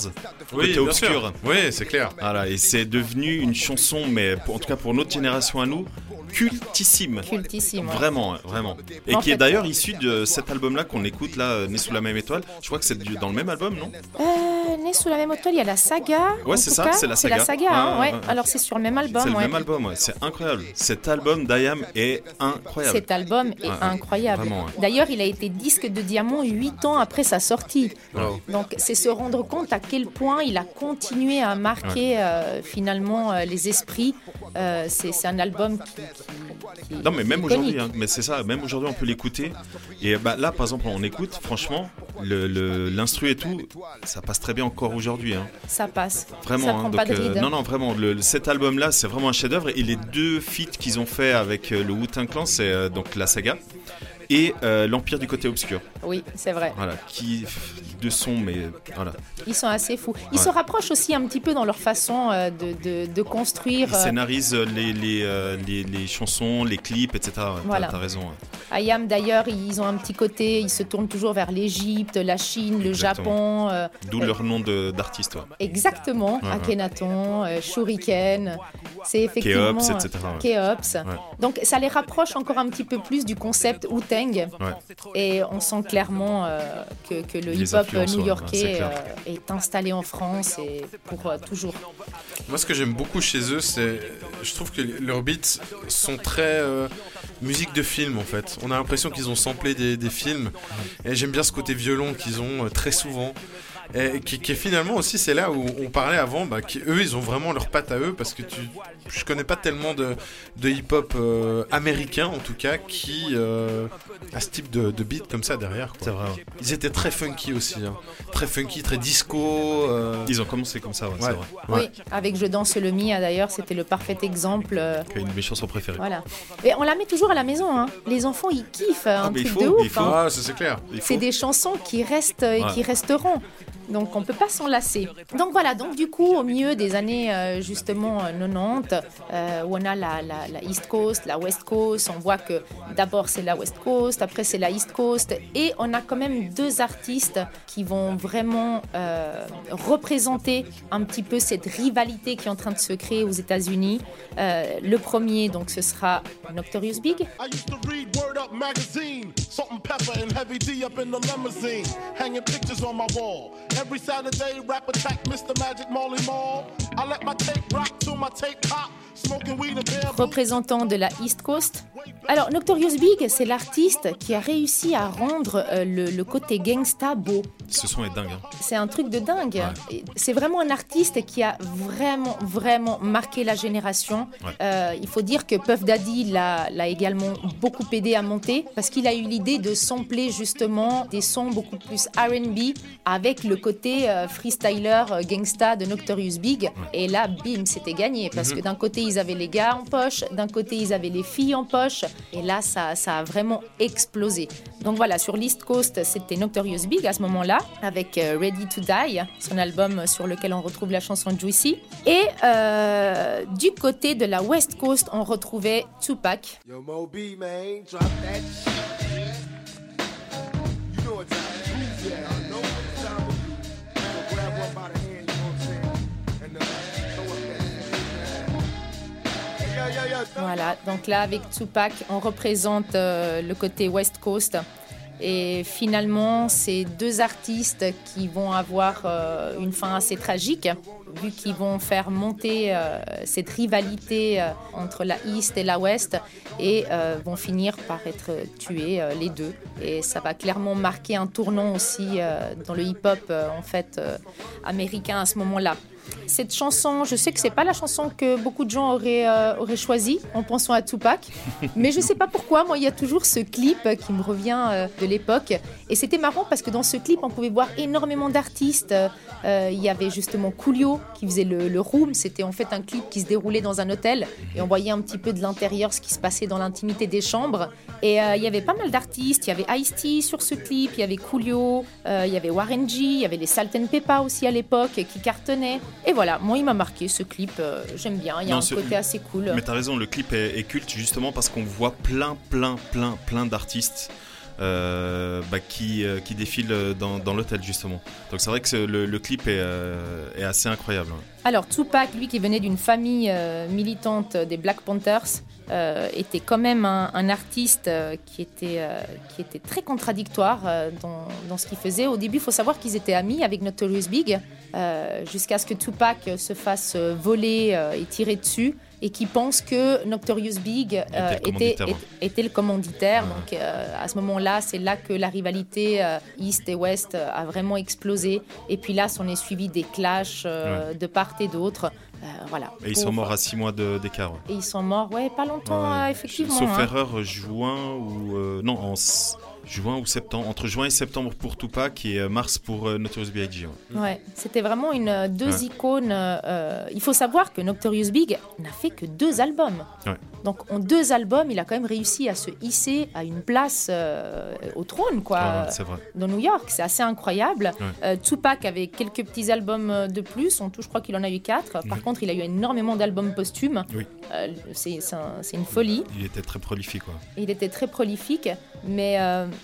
Oui, côté bien obscur. sûr. Oui, c'est clair. Voilà, et c'est devenu une chanson, mais pour- en tout cas pour notre génération à nous, cultissime. cultissime. ouais. Vraiment, ouais, vraiment. Et En qui est d'ailleurs issu de cet album-là qu'on écoute là, euh, Né sous la même étoile. Je crois que c'est dans le même album, non? Euh, né sous la même étoile, il y a la saga. Ouais, c'est ça, c'est la C'est la saga. saga, hein, Ouais, ouais. ouais, ouais. Alors, c'est sur le même album. C'est le même album, ouais. c'est incroyable. Cet album d'Ayam est incroyable. Cet album est incroyable. D'ailleurs, il a été disque de diamant 8 ans après sa sortie. Wow. Donc, c'est se rendre compte à quel point il a continué à marquer euh, finalement euh, les esprits. Euh, c'est c'est un album qui. Non mais même aujourd'hui, hein, mais c'est ça, même aujourd'hui on peut l'écouter. Et bah, là par exemple on écoute, franchement, le- le- l'instru et tout, ça passe très bien encore aujourd'hui. hein. Ça passe. Vraiment, Ça hein, prend donc, pas de euh, non non vraiment, le- cet album-là c'est vraiment un chef-d'œuvre et les deux feats qu'ils ont fait avec euh, le Wu-Tang Clan, c'est euh, donc la saga et euh, l'Empire du côté obscur. Oui, c'est vrai. Voilà, qui de son mais voilà, Ils sont assez fous. Ils Ouais. se rapprochent aussi un petit peu dans leur façon euh, de, de- de construire. ils euh, scénarisent les les, les les chansons, les clips, etc. Ouais, Voilà. T'as raison. ouais. Ayam d'ailleurs, ils ont un petit côté, ils se tournent toujours vers l'Égypte, la Chine, le Exactement. Japon. euh, D'où leur nom d'artiste. Exactement. Akhenaton, Shuriken, c'est effectivement Kéops, etc.. Kéops. Donc ça les rapproche encore un petit peu plus du concept Ouais. et on sent clairement euh, que, que le hip-hop ouais, new-yorkais euh, est installé en France et pour euh, toujours. Moi, ce que j'aime beaucoup chez eux, c'est. Je trouve que leurs beats sont très. euh, musique de film, en fait. On a l'impression qu'ils ont samplé des, des films. Et j'aime bien ce côté violon qu'ils ont très souvent. Et qui, qui est finalement aussi, c'est là où on parlait avant, bah, qu'eux, ils ont vraiment leur patte à eux, parce que tu, je connais pas tellement de, de hip-hop euh, américain, en tout cas, qui euh, a ce type de, de beat comme ça derrière. C'est vrai. ouais. Ils étaient très funky aussi, hein. très funky, très disco. euh, Ils ont commencé comme ça, ouais, c'est Ouais. vrai. Ouais. Oui, avec Je danse le Mia d'ailleurs, c'était le parfait exemple. euh, C'est une de mes chansons préférées. Voilà. Et on la met toujours à la maison. hein. Les enfants, ils kiffent. Un mais il truc faut, de ouf. hein. Ah, c'est clair. Des chansons qui restent et Ouais. qui resteront. Donc on peut pas s'en lasser. Donc voilà, donc du coup au milieu des années euh, justement euh, 90, euh, où on a la, East Coast, la West Coast, on voit que d'abord c'est la West Coast, après c'est la East Coast, et on a quand même deux artistes qui vont vraiment euh, représenter un petit peu cette rivalité qui est en train de se créer aux États-Unis. Euh, le premier donc ce sera Notorious Big. Magazine, pepper and heavy D up in the limousine, hanging pictures on my wall. Every Saturday, rap attack Mr. Magic Molly Mall. I let my tape rock till my tape pop, représentant de la East Coast. Alors, Notorious Big, c'est l'artiste qui a réussi à rendre euh, le, le côté gangsta beau. Ce son est dingue. hein. C'est un truc de dingue. C'est vraiment un artiste qui a vraiment, vraiment marqué la génération. Ouais. Euh, il faut dire que Puff Daddy l'a également beaucoup aidé à monter parce qu'il a eu l'idée de sampler justement des sons beaucoup plus RB avec le côté euh, freestyler gangsta de Notorious Big. Et là, bim, c'était gagné parce Mhm. que d'un côté, ils avaient les gars en poche, d'un côté, ils avaient les filles en poche. Et là, ça, ça a vraiment explosé. Donc voilà, sur l'East Coast, c'était Notorious Big à ce moment-là, avec euh, Ready to Die, son album sur lequel on retrouve la chanson Juicy. Et euh, du côté de la West Coast, on retrouvait Tupac. Voilà, donc là avec Tupac, on représente euh, le côté West Coast. Et finalement, c'est deux artistes qui vont avoir euh, une fin assez tragique, vu qu'ils vont faire monter euh, cette rivalité entre la East et la West, et vont finir par être tués les deux. Et ça va clairement marquer un tournant aussi dans le hip-hop en fait américain à ce moment-là. Cette chanson, je sais que c'est pas la chanson que beaucoup de gens auraient, euh, auraient choisie en pensant à Tupac, mais je sais pas pourquoi. Moi, il y a toujours ce clip qui me revient euh, de l'époque, et c'était marrant parce que dans ce clip, on pouvait voir énormément d'artistes. Euh, il y avait justement Coolio qui faisait le, le room. C'était en fait un clip qui se déroulait dans un hôtel, et on voyait un petit peu de l'intérieur, ce qui se passait dans l'intimité des chambres. Et euh, il y avait pas mal d'artistes. Il y avait Ice-T sur ce clip, il y avait Coolio, il y avait Warren G, il y avait les Salt and Peppa aussi à l'époque qui cartonnaient. Et voilà, moi il m'a marqué ce clip. euh, J'aime bien. Il y a Non, un ce- côté assez cool. Mais t'as raison, le clip est, est culte justement parce qu'on voit plein, plein, plein, plein d'artistes bah, qui, euh, qui défilent dans, dans l'hôtel justement. Donc c'est vrai que le, clip est, euh, assez incroyable. hein. Alors Tupac, lui qui venait d'une famille euh, militante des Black Panthers, euh, était quand même un, artiste euh, qui, était, euh, qui était très contradictoire euh, dans, dans ce qu'il faisait. Au début, il faut savoir qu'ils étaient amis avec Notorious Big, euh, jusqu'à ce que Tupac euh, se fasse euh, voler euh, et tirer dessus, et qui pense que Notorious Big euh, Était le était, commanditaire, était- était le commanditaire. Donc euh, à ce moment-là, c'est là que la rivalité euh, East et West euh, a vraiment explosé. Et puis là, s'en est suivi des clashs euh, de part et d'autre. Euh, voilà. Et ils sont morts à 6 mois d'écart. Et ils sont morts, ouais, pas longtemps, euh, effectivement. Sauf hein. erreur, juin ou. euh, non, en juin ou septembre. Entre juin et septembre pour Tupac et euh, mars pour euh, Notorious B.I.G. ouais. Ouais, c'était vraiment une euh, deux Ouais. icônes. euh, il faut savoir que Notorious Big n'a fait que deux albums. Ouais. Donc en deux albums, il a quand même réussi à se hisser à une place euh, au trône, quoi. C'est vrai. Dans New York, c'est assez incroyable. Tupac avait quelques petits albums de plus. En tout, je crois qu'il en a eu quatre. Par contre, il a eu énormément d'albums posthumes. Oui. C'est c'est un- c'est une folie. Il était très prolifique. quoi. Il était très prolifique, mais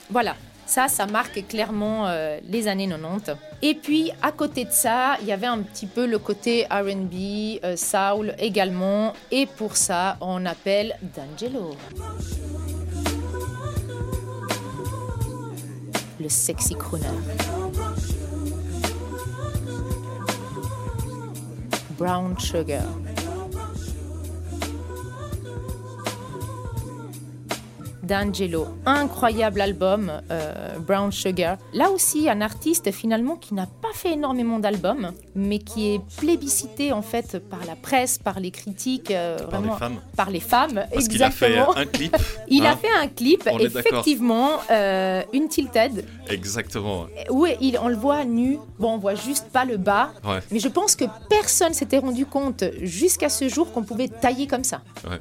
voilà. Ça, ça marque clairement euh, les années 90. Et puis, à côté de ça, il y avait un petit peu le côté RB, euh, soul également. Et pour ça, on appelle D'Angelo. Le sexy crooner. Brown Sugar. D'Angelo, incroyable album, euh, Brown Sugar. Là aussi, un artiste finalement qui n'a pas fait énormément d'albums, mais qui est plébiscité en fait par la presse, par les critiques, euh, Par vraiment les femmes. par les femmes. Parce qu'il a fait exactement. un clip. Il a hein. fait un clip, On effectivement, euh, une tilted, Exactement. où il, on le voit nu. Bon, on voit juste pas le bas. Ouais. Mais je pense que personne s'était rendu compte jusqu'à ce jour qu'on pouvait tailler comme ça. Ouais.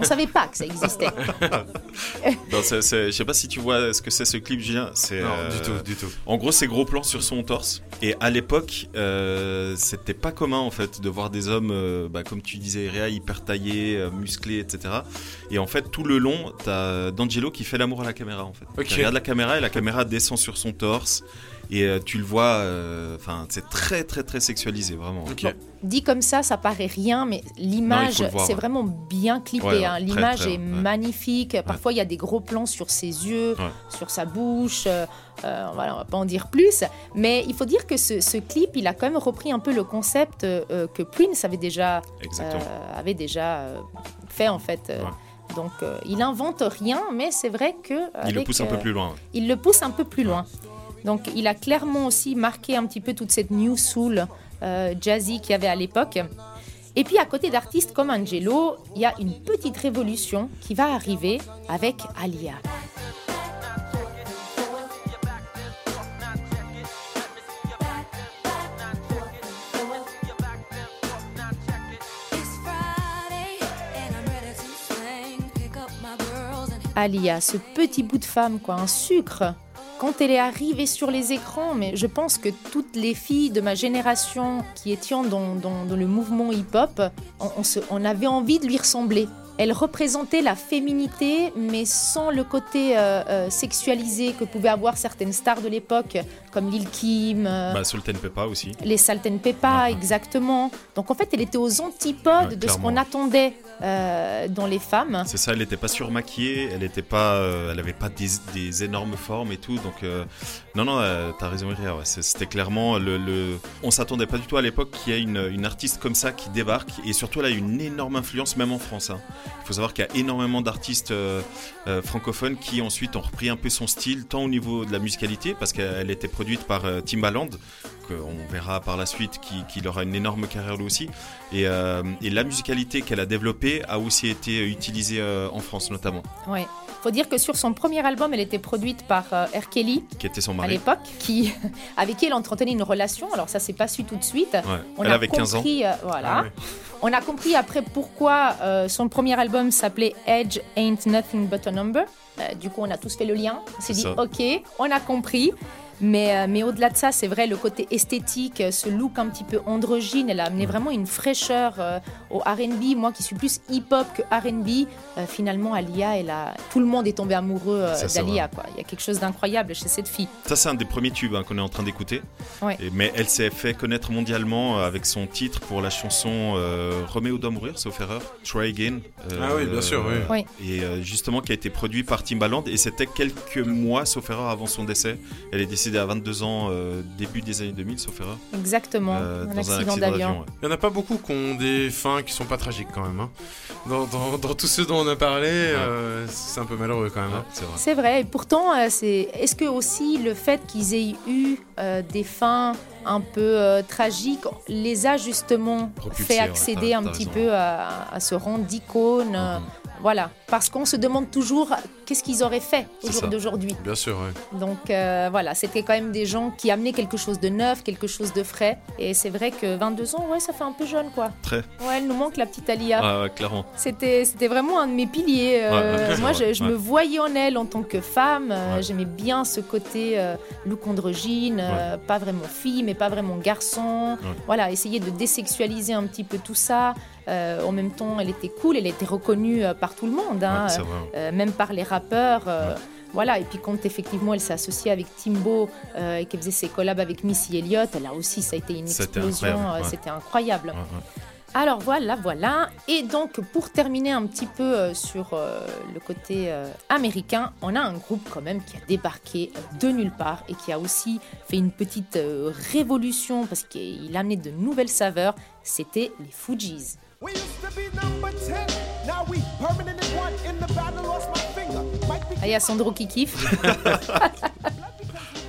On savait pas que ça existait. Je sais pas si tu vois ce que c'est ce clip, Julien. C'est Non, euh, du tout, du tout. En gros, c'est gros plan sur son torse. Et à l'époque, euh, c'était pas commun en fait de voir des hommes, euh, bah, comme tu disais, Réa, hyper taillés, euh, musclés, etc. Et en fait, tout le long, t'as D'Angelo qui fait l'amour à la caméra en fait. Ok. Tu regardes la caméra et la caméra descend sur son torse. Et euh, tu le vois, euh, enfin, c'est très très très sexualisé vraiment. Dit comme ça, ça paraît rien, mais l'image, c'est ouais. vraiment bien clippé. Ouais, ouais, hein. L'image est ouais. magnifique. Parfois, il y a des gros plans sur ses yeux, Ouais. sur sa bouche. Euh, euh, voilà, on va pas en dire plus. Mais il faut dire que ce, ce clip, il a quand même repris un peu le concept que Prince avait déjà, euh, avait déjà euh, fait en fait. Euh, Donc, euh, il invente rien, mais c'est vrai que Il le pousse un peu plus loin. il le pousse un peu plus loin. Donc il a clairement aussi marqué un petit peu toute cette new soul euh, jazzy qu'il y avait à l'époque. Et puis à côté d'artistes comme Angelo, il y a une petite révolution qui va arriver avec Alia. Alia, ce petit bout de femme, quoi, un sucre. Quand elle est arrivée sur les écrans, mais je pense que toutes les filles de ma génération qui étions dans, le mouvement hip-hop, on avait envie de lui ressembler. Elle représentait la féminité, mais sans le côté euh, euh, sexualisé que pouvaient avoir certaines stars de l'époque, comme Lil Kim, euh, Bah, Salt Peppa aussi. les Salt Peppa, exactement. Donc en fait, elle était aux antipodes Ouais, de ce qu'on attendait euh, dans les femmes. C'est ça, elle n'était pas surmaquillée, elle était pas, euh, elle avait pas des, des énormes formes et tout. Donc euh, non non, t'as raison Iria, ouais, c'était clairement le, le- on s'attendait pas du tout à l'époque qu'il y ait une, une artiste comme ça qui débarque et surtout elle a une énorme influence même en France. hein. Il faut savoir qu'il y a énormément d'artistes francophones qui ensuite ont repris un peu son style tant au niveau de la musicalité parce qu'elle était produite produite par euh, Timbaland, qu'on verra par la suite, qui, qui aura une énorme carrière lui aussi. Et, euh, et la musicalité qu'elle a développée a aussi été utilisée euh, en France notamment. Ouais. Faut dire que sur son premier album, elle était produite par euh, R. Kelly Qui était son à mari. l'époque, qui avec qui elle entretenait une relation. Alors ça s'est pas su tout de suite. Elle avait 15 ans. compris, voilà. Ah ouais. On a compris après pourquoi son premier album s'appelait Edge Ain't Nothing But a Number. Du coup, on a tous fait le lien. On s'est dit, ça. ok, on a compris. Mais, euh, mais au-delà de ça, c'est vrai, le côté esthétique, euh, ce look un petit peu androgyne, elle a amené vraiment une fraîcheur euh, au RB. Moi qui suis plus hip-hop que RB, euh, finalement, Alia, elle a... tout le monde est tombé amoureux euh, d'Alia. Il y a quelque chose d'incroyable chez cette fille. Ça, c'est un des premiers tubes hein, qu'on est en train d'écouter. Ouais. Et- Mais elle s'est fait connaître mondialement avec son titre pour la chanson euh, Roméo doit mourir, sauf erreur, Try Again. Euh, Ah oui, bien sûr, oui. Oui. Et euh, justement, qui a été produit par Timbaland. Et c'était quelques mois, sauf erreur, avant son décès. Elle est décédée à 22 ans, euh, début des années 2000, sauf erreur. Exactement, Euh, un dans un accident accident d'avion. ouais. Il n'y en a pas beaucoup qui ont des fins qui sont pas tragiques quand même. hein. Dans, dans- dans tous ceux dont on a parlé, euh, c'est un peu malheureux quand même. hein. c'est vrai. C'est vrai, et pourtant, euh, c'est. Est-ce que aussi le fait qu'ils aient eu euh, des fins un peu euh, tragiques les a justement fait accéder t'as- un t'as petit raison. Peu à, à ce rang d'icône euh, Voilà, parce qu'on se demande toujours qu'est-ce qu'ils auraient fait au jour d'aujourd'hui. Bien sûr, ouais. Donc euh, voilà, c'était quand même des gens qui amenaient quelque chose de neuf, quelque chose de frais. Et c'est vrai que 22 ans, ouais, ça fait un peu jeune, quoi. Très. Ouais, elle nous manque la petite Alia. Ah, ouais, clairement. C'était, c'était vraiment un de mes piliers. euh, Ouais, moi, je, je ouais. me voyais en elle en tant que femme. euh, J'aimais bien ce côté look androgyne, pas vraiment fille, mais pas vraiment garçon. Voilà, essayer de désexualiser un petit peu tout ça. Euh, en même temps, elle était cool, elle était reconnue euh, par tout le monde, hein, Ouais, euh, même par les rappeurs. Voilà, et puis quand effectivement elle s'est associée avec Timbo euh, et qu'elle faisait ses collabs avec Missy Elliott, là aussi ça a été une explosion, c'était incroyable. Ouais. Alors voilà, voilà. Et donc pour terminer un petit peu euh, sur euh, le côté euh, américain, on a un groupe quand même qui a débarqué de nulle part et qui a aussi fait une petite révolution parce qu'il a amené de nouvelles saveurs. C'était les Fujis. We used to be number 10. Now we permanent in one. In the battle, lost my finger. Might be Ah, il y a Sandro qui kiffe.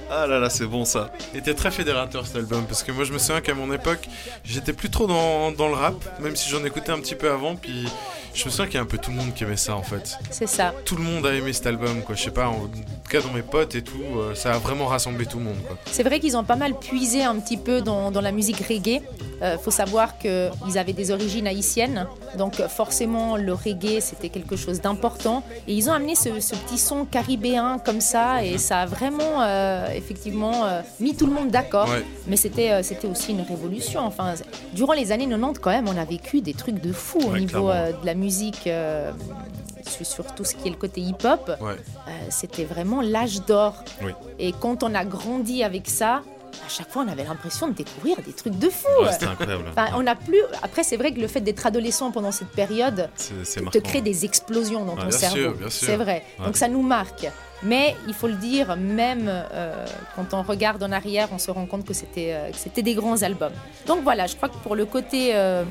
Ah là là, c'est bon ça. Il était très fédérateur cet album parce que moi je me souviens qu'à mon époque j'étais plus trop dans, dans le rap, même si j'en écoutais un petit peu avant. Puis je me souviens qu'il y a un peu tout le monde qui aimait ça en fait. C'est ça. Tout le monde a aimé cet album, quoi. Je sais pas, en tout cas dans mes potes et tout, euh, ça a vraiment rassemblé tout le monde, quoi. C'est vrai qu'ils ont pas mal puisé un petit peu dans, dans la musique reggae. Euh, faut savoir qu'ils avaient des origines haïtiennes, donc forcément le reggae c'était quelque chose d'important. Et ils ont amené ce, ce petit son caribéen comme ça, et ça a vraiment euh, effectivement euh, mis tout le monde d'accord. Ouais. Mais c'était c'était aussi une révolution. Enfin, durant les années 90 quand même, on a vécu des trucs de fou au niveau de la musique. Euh, sur, tout ce qui est le côté hip-hop, Ouais. euh, c'était vraiment l'âge d'or. Oui. Et quand on a grandi avec ça, à chaque fois, on avait l'impression de découvrir des trucs de fou. Ouais, c'était incroyable. Enfin, on a plus. Après, c'est vrai que le fait d'être adolescent pendant cette période C'est c'est te crée des explosions dans Ouais, ton bien cerveau. C'est vrai. Ouais. Donc ça nous marque. Mais il faut le dire, même euh, quand on regarde en arrière, on se rend compte que c'était euh, que c'était des grands albums. Donc voilà, je crois que pour le côté euh,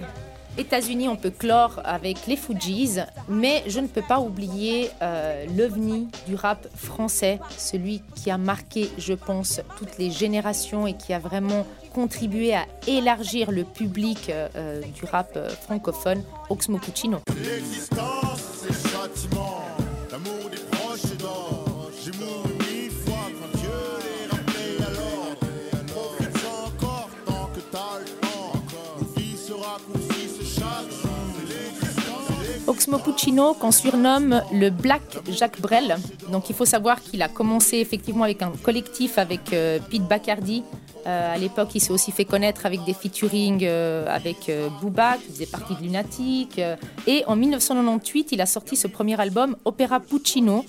États-Unis, on peut clore avec les Fujis, mais je ne peux pas oublier euh, l'ovni du rap français, celui qui a marqué, je pense, toutes les générations et qui a vraiment contribué à élargir le public euh, euh, du rap francophone, Oxmo Puccino. L'existence, c'est Oxmo Puccino, qu'on surnomme le Black Jacques Brel. Donc il faut savoir qu'il a commencé effectivement avec un collectif avec euh, Pete Bacardi. Euh, à l'époque, il s'est aussi fait connaître avec des featuring euh, avec Booba, qui faisait partie de Lunatic. et en 1998, il a sorti ce premier album, Opera Puccino,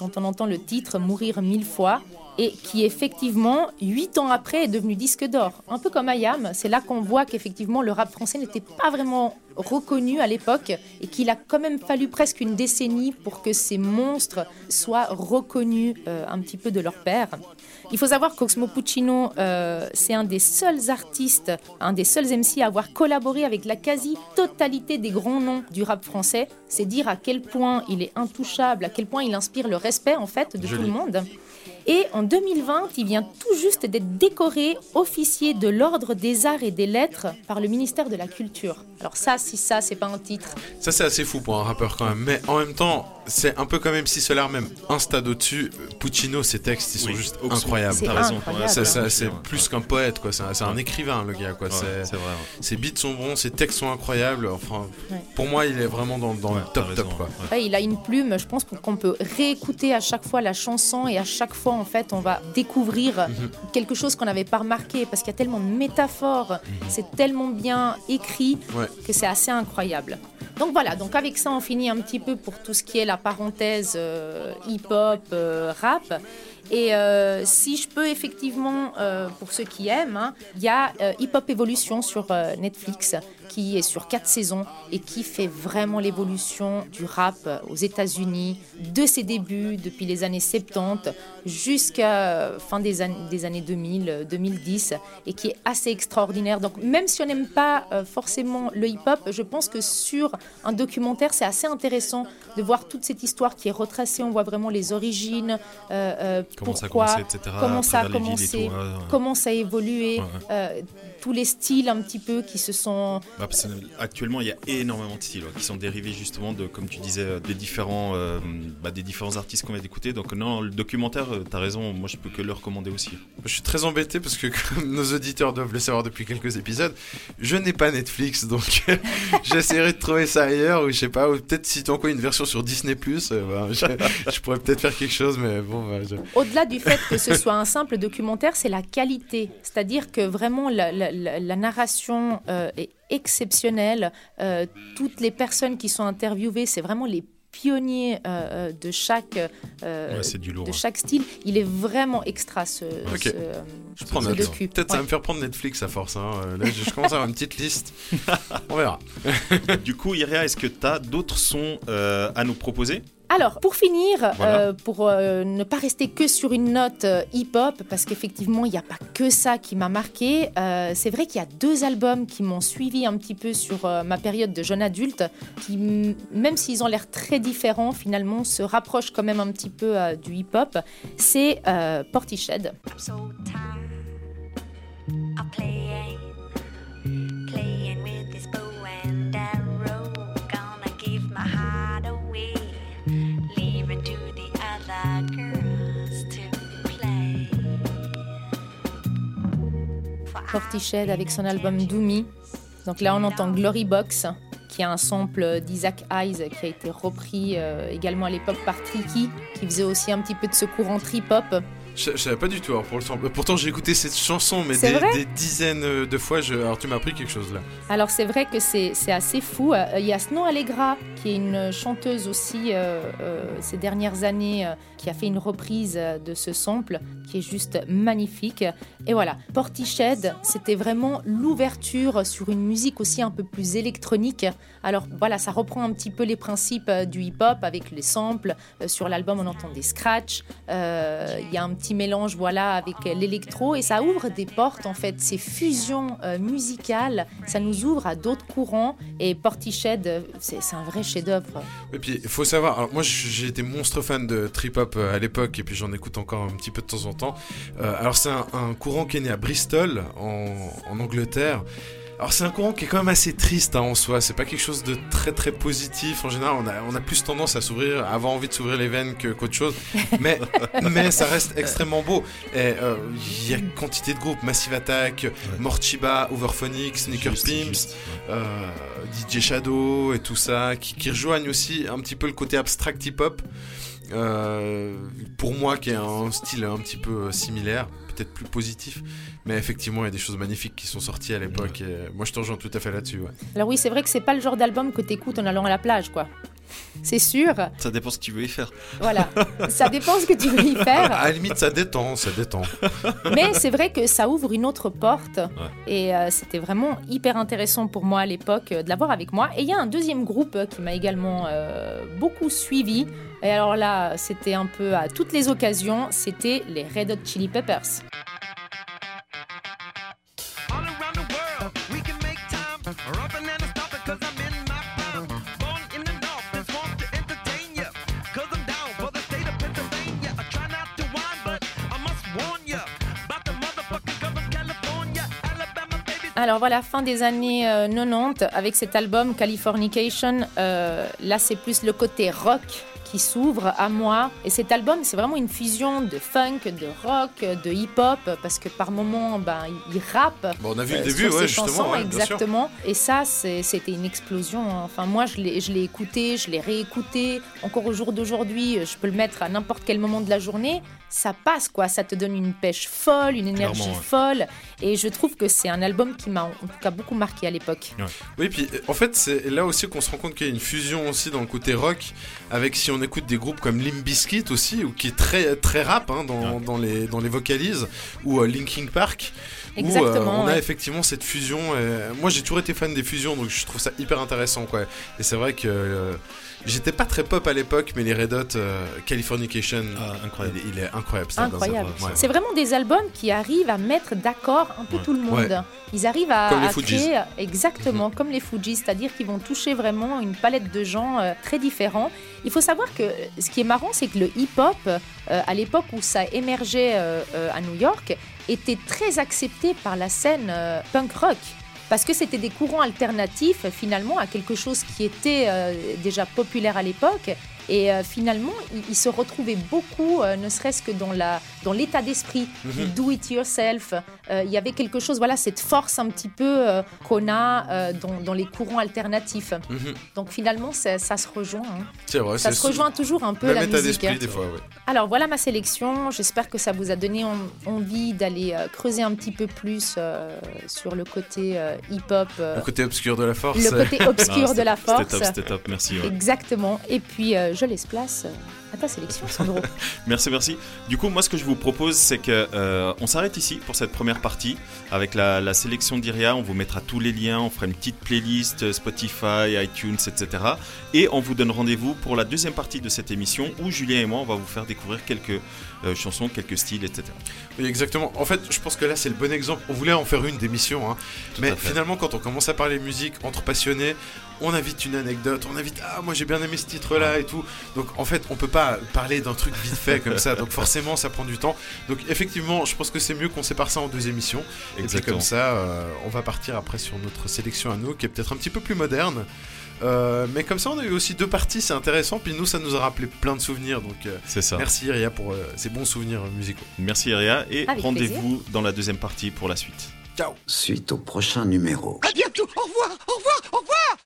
dont on entend le titre Mourir mille fois. Et qui effectivement, huit ans après, est devenu disque d'or. Un peu comme Ayam, c'est là qu'on voit qu'effectivement le rap français n'était pas vraiment reconnu à l'époque et qu'il a quand même fallu presque une décennie pour que ces monstres soient reconnus euh, un petit peu de leur père. Il faut savoir qu'Oxmo Puccino, euh, c'est un des seuls artistes, un des seuls MC à avoir collaboré avec la quasi-totalité des grands noms du rap français. C'est dire à quel point il est intouchable, à quel point il inspire le respect en fait de Joli. tout le monde. Et en 2020, il vient tout juste d'être décoré officier de l'Ordre des Arts et des Lettres par le ministère de la Culture. Alors ça, si ça, c'est pas un titre. Ça, c'est assez fou pour un rappeur quand même. Mais en même temps, c'est un peu comme MC Solar, même un stade au-dessus. Puccino, ses textes, ils sont Oui, juste incroyables. C'est T'as raison. c'est ouais. plus qu'un poète, quoi. C'est un, écrivain, le gars, quoi. Ouais, C'est- vrai. ouais. Ses beats sont bons, ses textes sont incroyables. Enfin, Ouais. pour moi, il est vraiment dans, dans Ouais, le top raison, top, quoi. ouais. Ouais, il a une plume, je pense qu'on peut réécouter à chaque fois la chanson et à chaque fois, en fait, on va découvrir Mhm. quelque chose qu'on n'avait pas remarqué parce qu'il y a tellement de métaphores, c'est tellement bien écrit Mhm. Ouais. que c'est assez incroyable. Donc voilà, donc avec ça, on finit un petit peu pour tout ce qui est la parenthèse euh, hip-hop, euh, rap. Et euh, si je peux effectivement, pour ceux qui aiment, hein, il y a Hip Hop Evolution sur Netflix qui est sur quatre saisons et qui fait vraiment l'évolution du rap euh, aux États-Unis de ses débuts depuis les années 70 jusqu'à fin des, an- des années 2000, euh, 2010 et qui est assez extraordinaire. Donc même si on n'aime pas euh, forcément le hip-hop, je pense que sur un documentaire, c'est assez intéressant de voir toute cette histoire qui est retracée. On voit vraiment les origines, euh, euh, Comment ça a pourquoi, commencé, etc. comment ça a commencé, tout, ouais, ouais. comment ça a évolué, ouais. euh, tous les styles un petit peu qui se sont... Bah, parce actuellement, il y a énormément de styles ouais, qui sont dérivés justement de, comme tu disais, euh, des différents, euh, bah, des différents artistes qu'on vient d'écouter. Donc non, le documentaire, euh, t'as raison, moi je peux que le recommander aussi. Je suis très embêté parce que, comme nos auditeurs doivent le savoir depuis quelques épisodes, je n'ai pas Netflix, donc j'essaierai de trouver ça ailleurs, ou je sais pas, ou peut-être si t'as encore une version sur Disney+, euh, bah, je, je pourrais peut-être faire quelque chose, mais bon, bah, je- Au-delà du fait que ce soit un simple documentaire, c'est la qualité. C'est-à-dire que vraiment la, la- la- la narration euh, est exceptionnelle. Euh, toutes les personnes qui sont interviewées, c'est vraiment les pionniers euh, de chaque euh, Ouais, c'est du lourd, de hein. chaque style. Il est vraiment extra ce, Ok. ce, je prends ce note. docu. Peut-être ça va Ouais. me faire prendre Netflix à force. hein. Là, je, commence à avoir une petite liste. On verra. du coup, Iria, est-ce que t'as d'autres sons euh, à nous proposer? Alors, pour finir, Voilà. euh, pour euh, ne pas rester que sur une note euh, hip-hop, parce qu'effectivement, il n'y a pas que ça qui m'a marqué, euh, c'est vrai qu'il y a deux albums qui m'ont suivi un petit peu sur euh, ma période de jeune adulte, qui, même s'ils ont l'air très différents, finalement, se rapprochent quand même un petit peu euh, du hip-hop. C'est euh, Portiched. of playing, playing Portiched avec son album Doomy. Donc là, on entend Glory Box, qui est un sample d'Isaac Hayes qui a été repris euh, également à l'époque par Tricky, qui faisait aussi un petit peu de ce courant trip-hop. Je, je savais pas du tout. alors, pour le sample. Pourtant, j'ai écouté cette chanson, mais des, dizaines euh, de fois. Je... Alors, tu m'as appris quelque chose là. Alors c'est vrai que c'est assez fou. Euh, Il y a Snow Allegra, qui est une chanteuse aussi euh, euh, ces dernières années, euh, qui a fait une reprise euh, de ce sample, qui est juste magnifique. Et voilà, Portiched, c'était vraiment l'ouverture sur une musique aussi un peu plus électronique. Alors voilà, ça reprend un petit peu les principes euh, du hip-hop avec les samples. Euh, sur l'album, on entend des scratchs. Euh, Il y a un petit mélange voilà avec l'électro et ça ouvre des portes en fait. Ces fusions euh, musicales, ça nous ouvre à d'autres courants. Et Portiched, euh, c'est un vrai chef-d'œuvre. Et puis, il faut savoir, moi j'ai été monstre fan de trip hop euh, à l'époque, et puis j'en écoute encore un petit peu de temps en temps. Euh, alors, c'est un, courant qui est né à Bristol, en Angleterre. Alors, c'est un courant qui est quand même assez triste hein, en soi, c'est pas quelque chose de très très positif. En général, on a, on a plus tendance à s'ouvrir, à avoir envie de s'ouvrir les veines que- qu'autre chose, mais, mais ça reste extrêmement beau. Et euh, il y a quantité de groupes Massive Attack, Morchiba, Overphonics, Sneaker Pimps, euh, DJ Shadow et tout ça, qui, qui rejoignent aussi un petit peu le côté abstract hip-hop. Euh, pour moi, qui est un style un petit peu similaire, peut-être plus positif, mais effectivement, il y a des choses magnifiques qui sont sorties à l'époque. Et moi, je te rejoins tout à fait là-dessus. Ouais. Alors oui, c'est vrai que c'est pas le genre d'album que t'écoutes en allant à la plage, quoi. C'est sûr. Ça dépend ce que tu veux y faire. Voilà, ça dépend ce que tu veux y À faire. la limite, ça détend, ça détend. Mais c'est vrai que ça ouvre une autre porte. Et euh, c'était vraiment hyper intéressant pour moi à l'époque euh, de l'avoir avec moi. Et il y a un deuxième groupe euh, qui m'a également euh, beaucoup suivi. Et alors là, c'était un peu à toutes les occasions. C'était les Red Hot Chili Peppers. Alors voilà, fin des années euh, 90, avec cet album Californication, euh, là c'est plus le côté rock qui s'ouvre à moi. Et cet album, c'est vraiment une fusion de funk, de rock, de hip-hop, parce que par moments, ben, il rappe. Bon, on a vu le euh, début, sur ouais, chansons, justement, ouais, sûr. exactement. Et ça, c'était une explosion. Enfin, moi, je l'ai je l'ai écouté, je l'ai réécouté. Encore au jour d'aujourd'hui, je peux le mettre à n'importe quel moment de la journée. Ça passe, quoi. Ça te donne une pêche folle, une énergie ouais. folle. Et je trouve que c'est un album qui m'a en tout cas beaucoup marqué à l'époque. Oui, puis euh, en fait, c'est là aussi qu'on se rend compte qu'il y a une fusion aussi dans le côté rock, avec si on écoute des groupes comme Limp Bizkit aussi, ou qui est très très rap hein, dans, dans les dans les vocalises, ou euh, Linkin Park, où euh, Exactement, on a effectivement cette fusion. euh, moi, j'ai toujours été fan des fusions, donc je trouve ça hyper intéressant, quoi. Et c'est vrai que euh, j'étais pas très pop à l'époque, mais les Red Hot euh, Californication, incroyable. Il, est- il est incroyable. Incroyable. ouais. C'est vraiment des albums qui arrivent à mettre d'accord un peu tout le monde. Ouais. Ils arrivent à, Comme les à Fugees. créer exactement comme les Fugees, c'est-à-dire qu'ils vont toucher vraiment une palette de gens euh, très différents. Il faut savoir que euh, ce qui est marrant, c'est que le hip-hop, euh, à l'époque où ça émergeait euh, euh, à New York, était très accepté par la scène euh, punk rock. Parce que c'était des courants alternatifs finalement à quelque chose qui était euh, déjà populaire à l'époque. Et euh, finalement, ils il se retrouvaient beaucoup, euh, ne serait-ce que dans la dans l'état d'esprit Mhm. du do it yourself. Euh, il y avait quelque chose, voilà, cette force un petit peu euh, qu'on a euh, dans, dans les courants alternatifs. Mhm. Donc finalement, ça, ça se rejoint. hein. C'est vrai, Ça se rejoint toujours un peu Même la état musique. d'esprit des fois, ouais. Alors voilà ma sélection. J'espère que ça vous a donné en- envie d'aller creuser un petit peu plus euh, sur le côté euh, hip-hop. euh, Le côté obscur de la force. le côté obscur Ah, de la c'était force. top, c'était top, merci, ouais. Exactement. Et puis je laisse place à ta sélection. Merci, merci. Du coup, moi, ce que je vous propose, c'est que euh, on s'arrête ici pour cette première partie avec la, la sélection d'Iria. On vous mettra tous les liens, on fera une petite playlist euh, Spotify, iTunes, etc. Et on vous donne rendez-vous pour la deuxième partie de cette émission où Julien et moi, on va vous faire découvrir quelques euh, chansons, quelques styles, etc. Oui, exactement. En fait, je pense que là, c'est le bon exemple. On voulait en faire une d'émission, hein. mais finalement, quand on commence à parler musique entre passionnés, on invite une anecdote, on invite ah moi j'ai bien aimé ce titre-là et tout. Donc en fait, on peut pas parler d'un truc vite fait comme ça. Donc forcément, ça prend du temps. Donc effectivement, je pense que c'est mieux qu'on sépare ça en deux émissions. Et puis comme ça, euh, on va partir après sur notre sélection à nous, qui est peut-être un petit peu plus moderne. Euh, mais comme ça, on a eu aussi deux parties, c'est intéressant. Puis nous, ça nous a rappelé plein de souvenirs. Donc euh, C'est ça. Merci Iria pour euh, ces bons souvenirs musicaux. Merci, Iria. Et rendez-vous dans la deuxième partie pour la suite. Ciao. Suite au prochain numéro. À bientôt. Au revoir. Au revoir. Au revoir.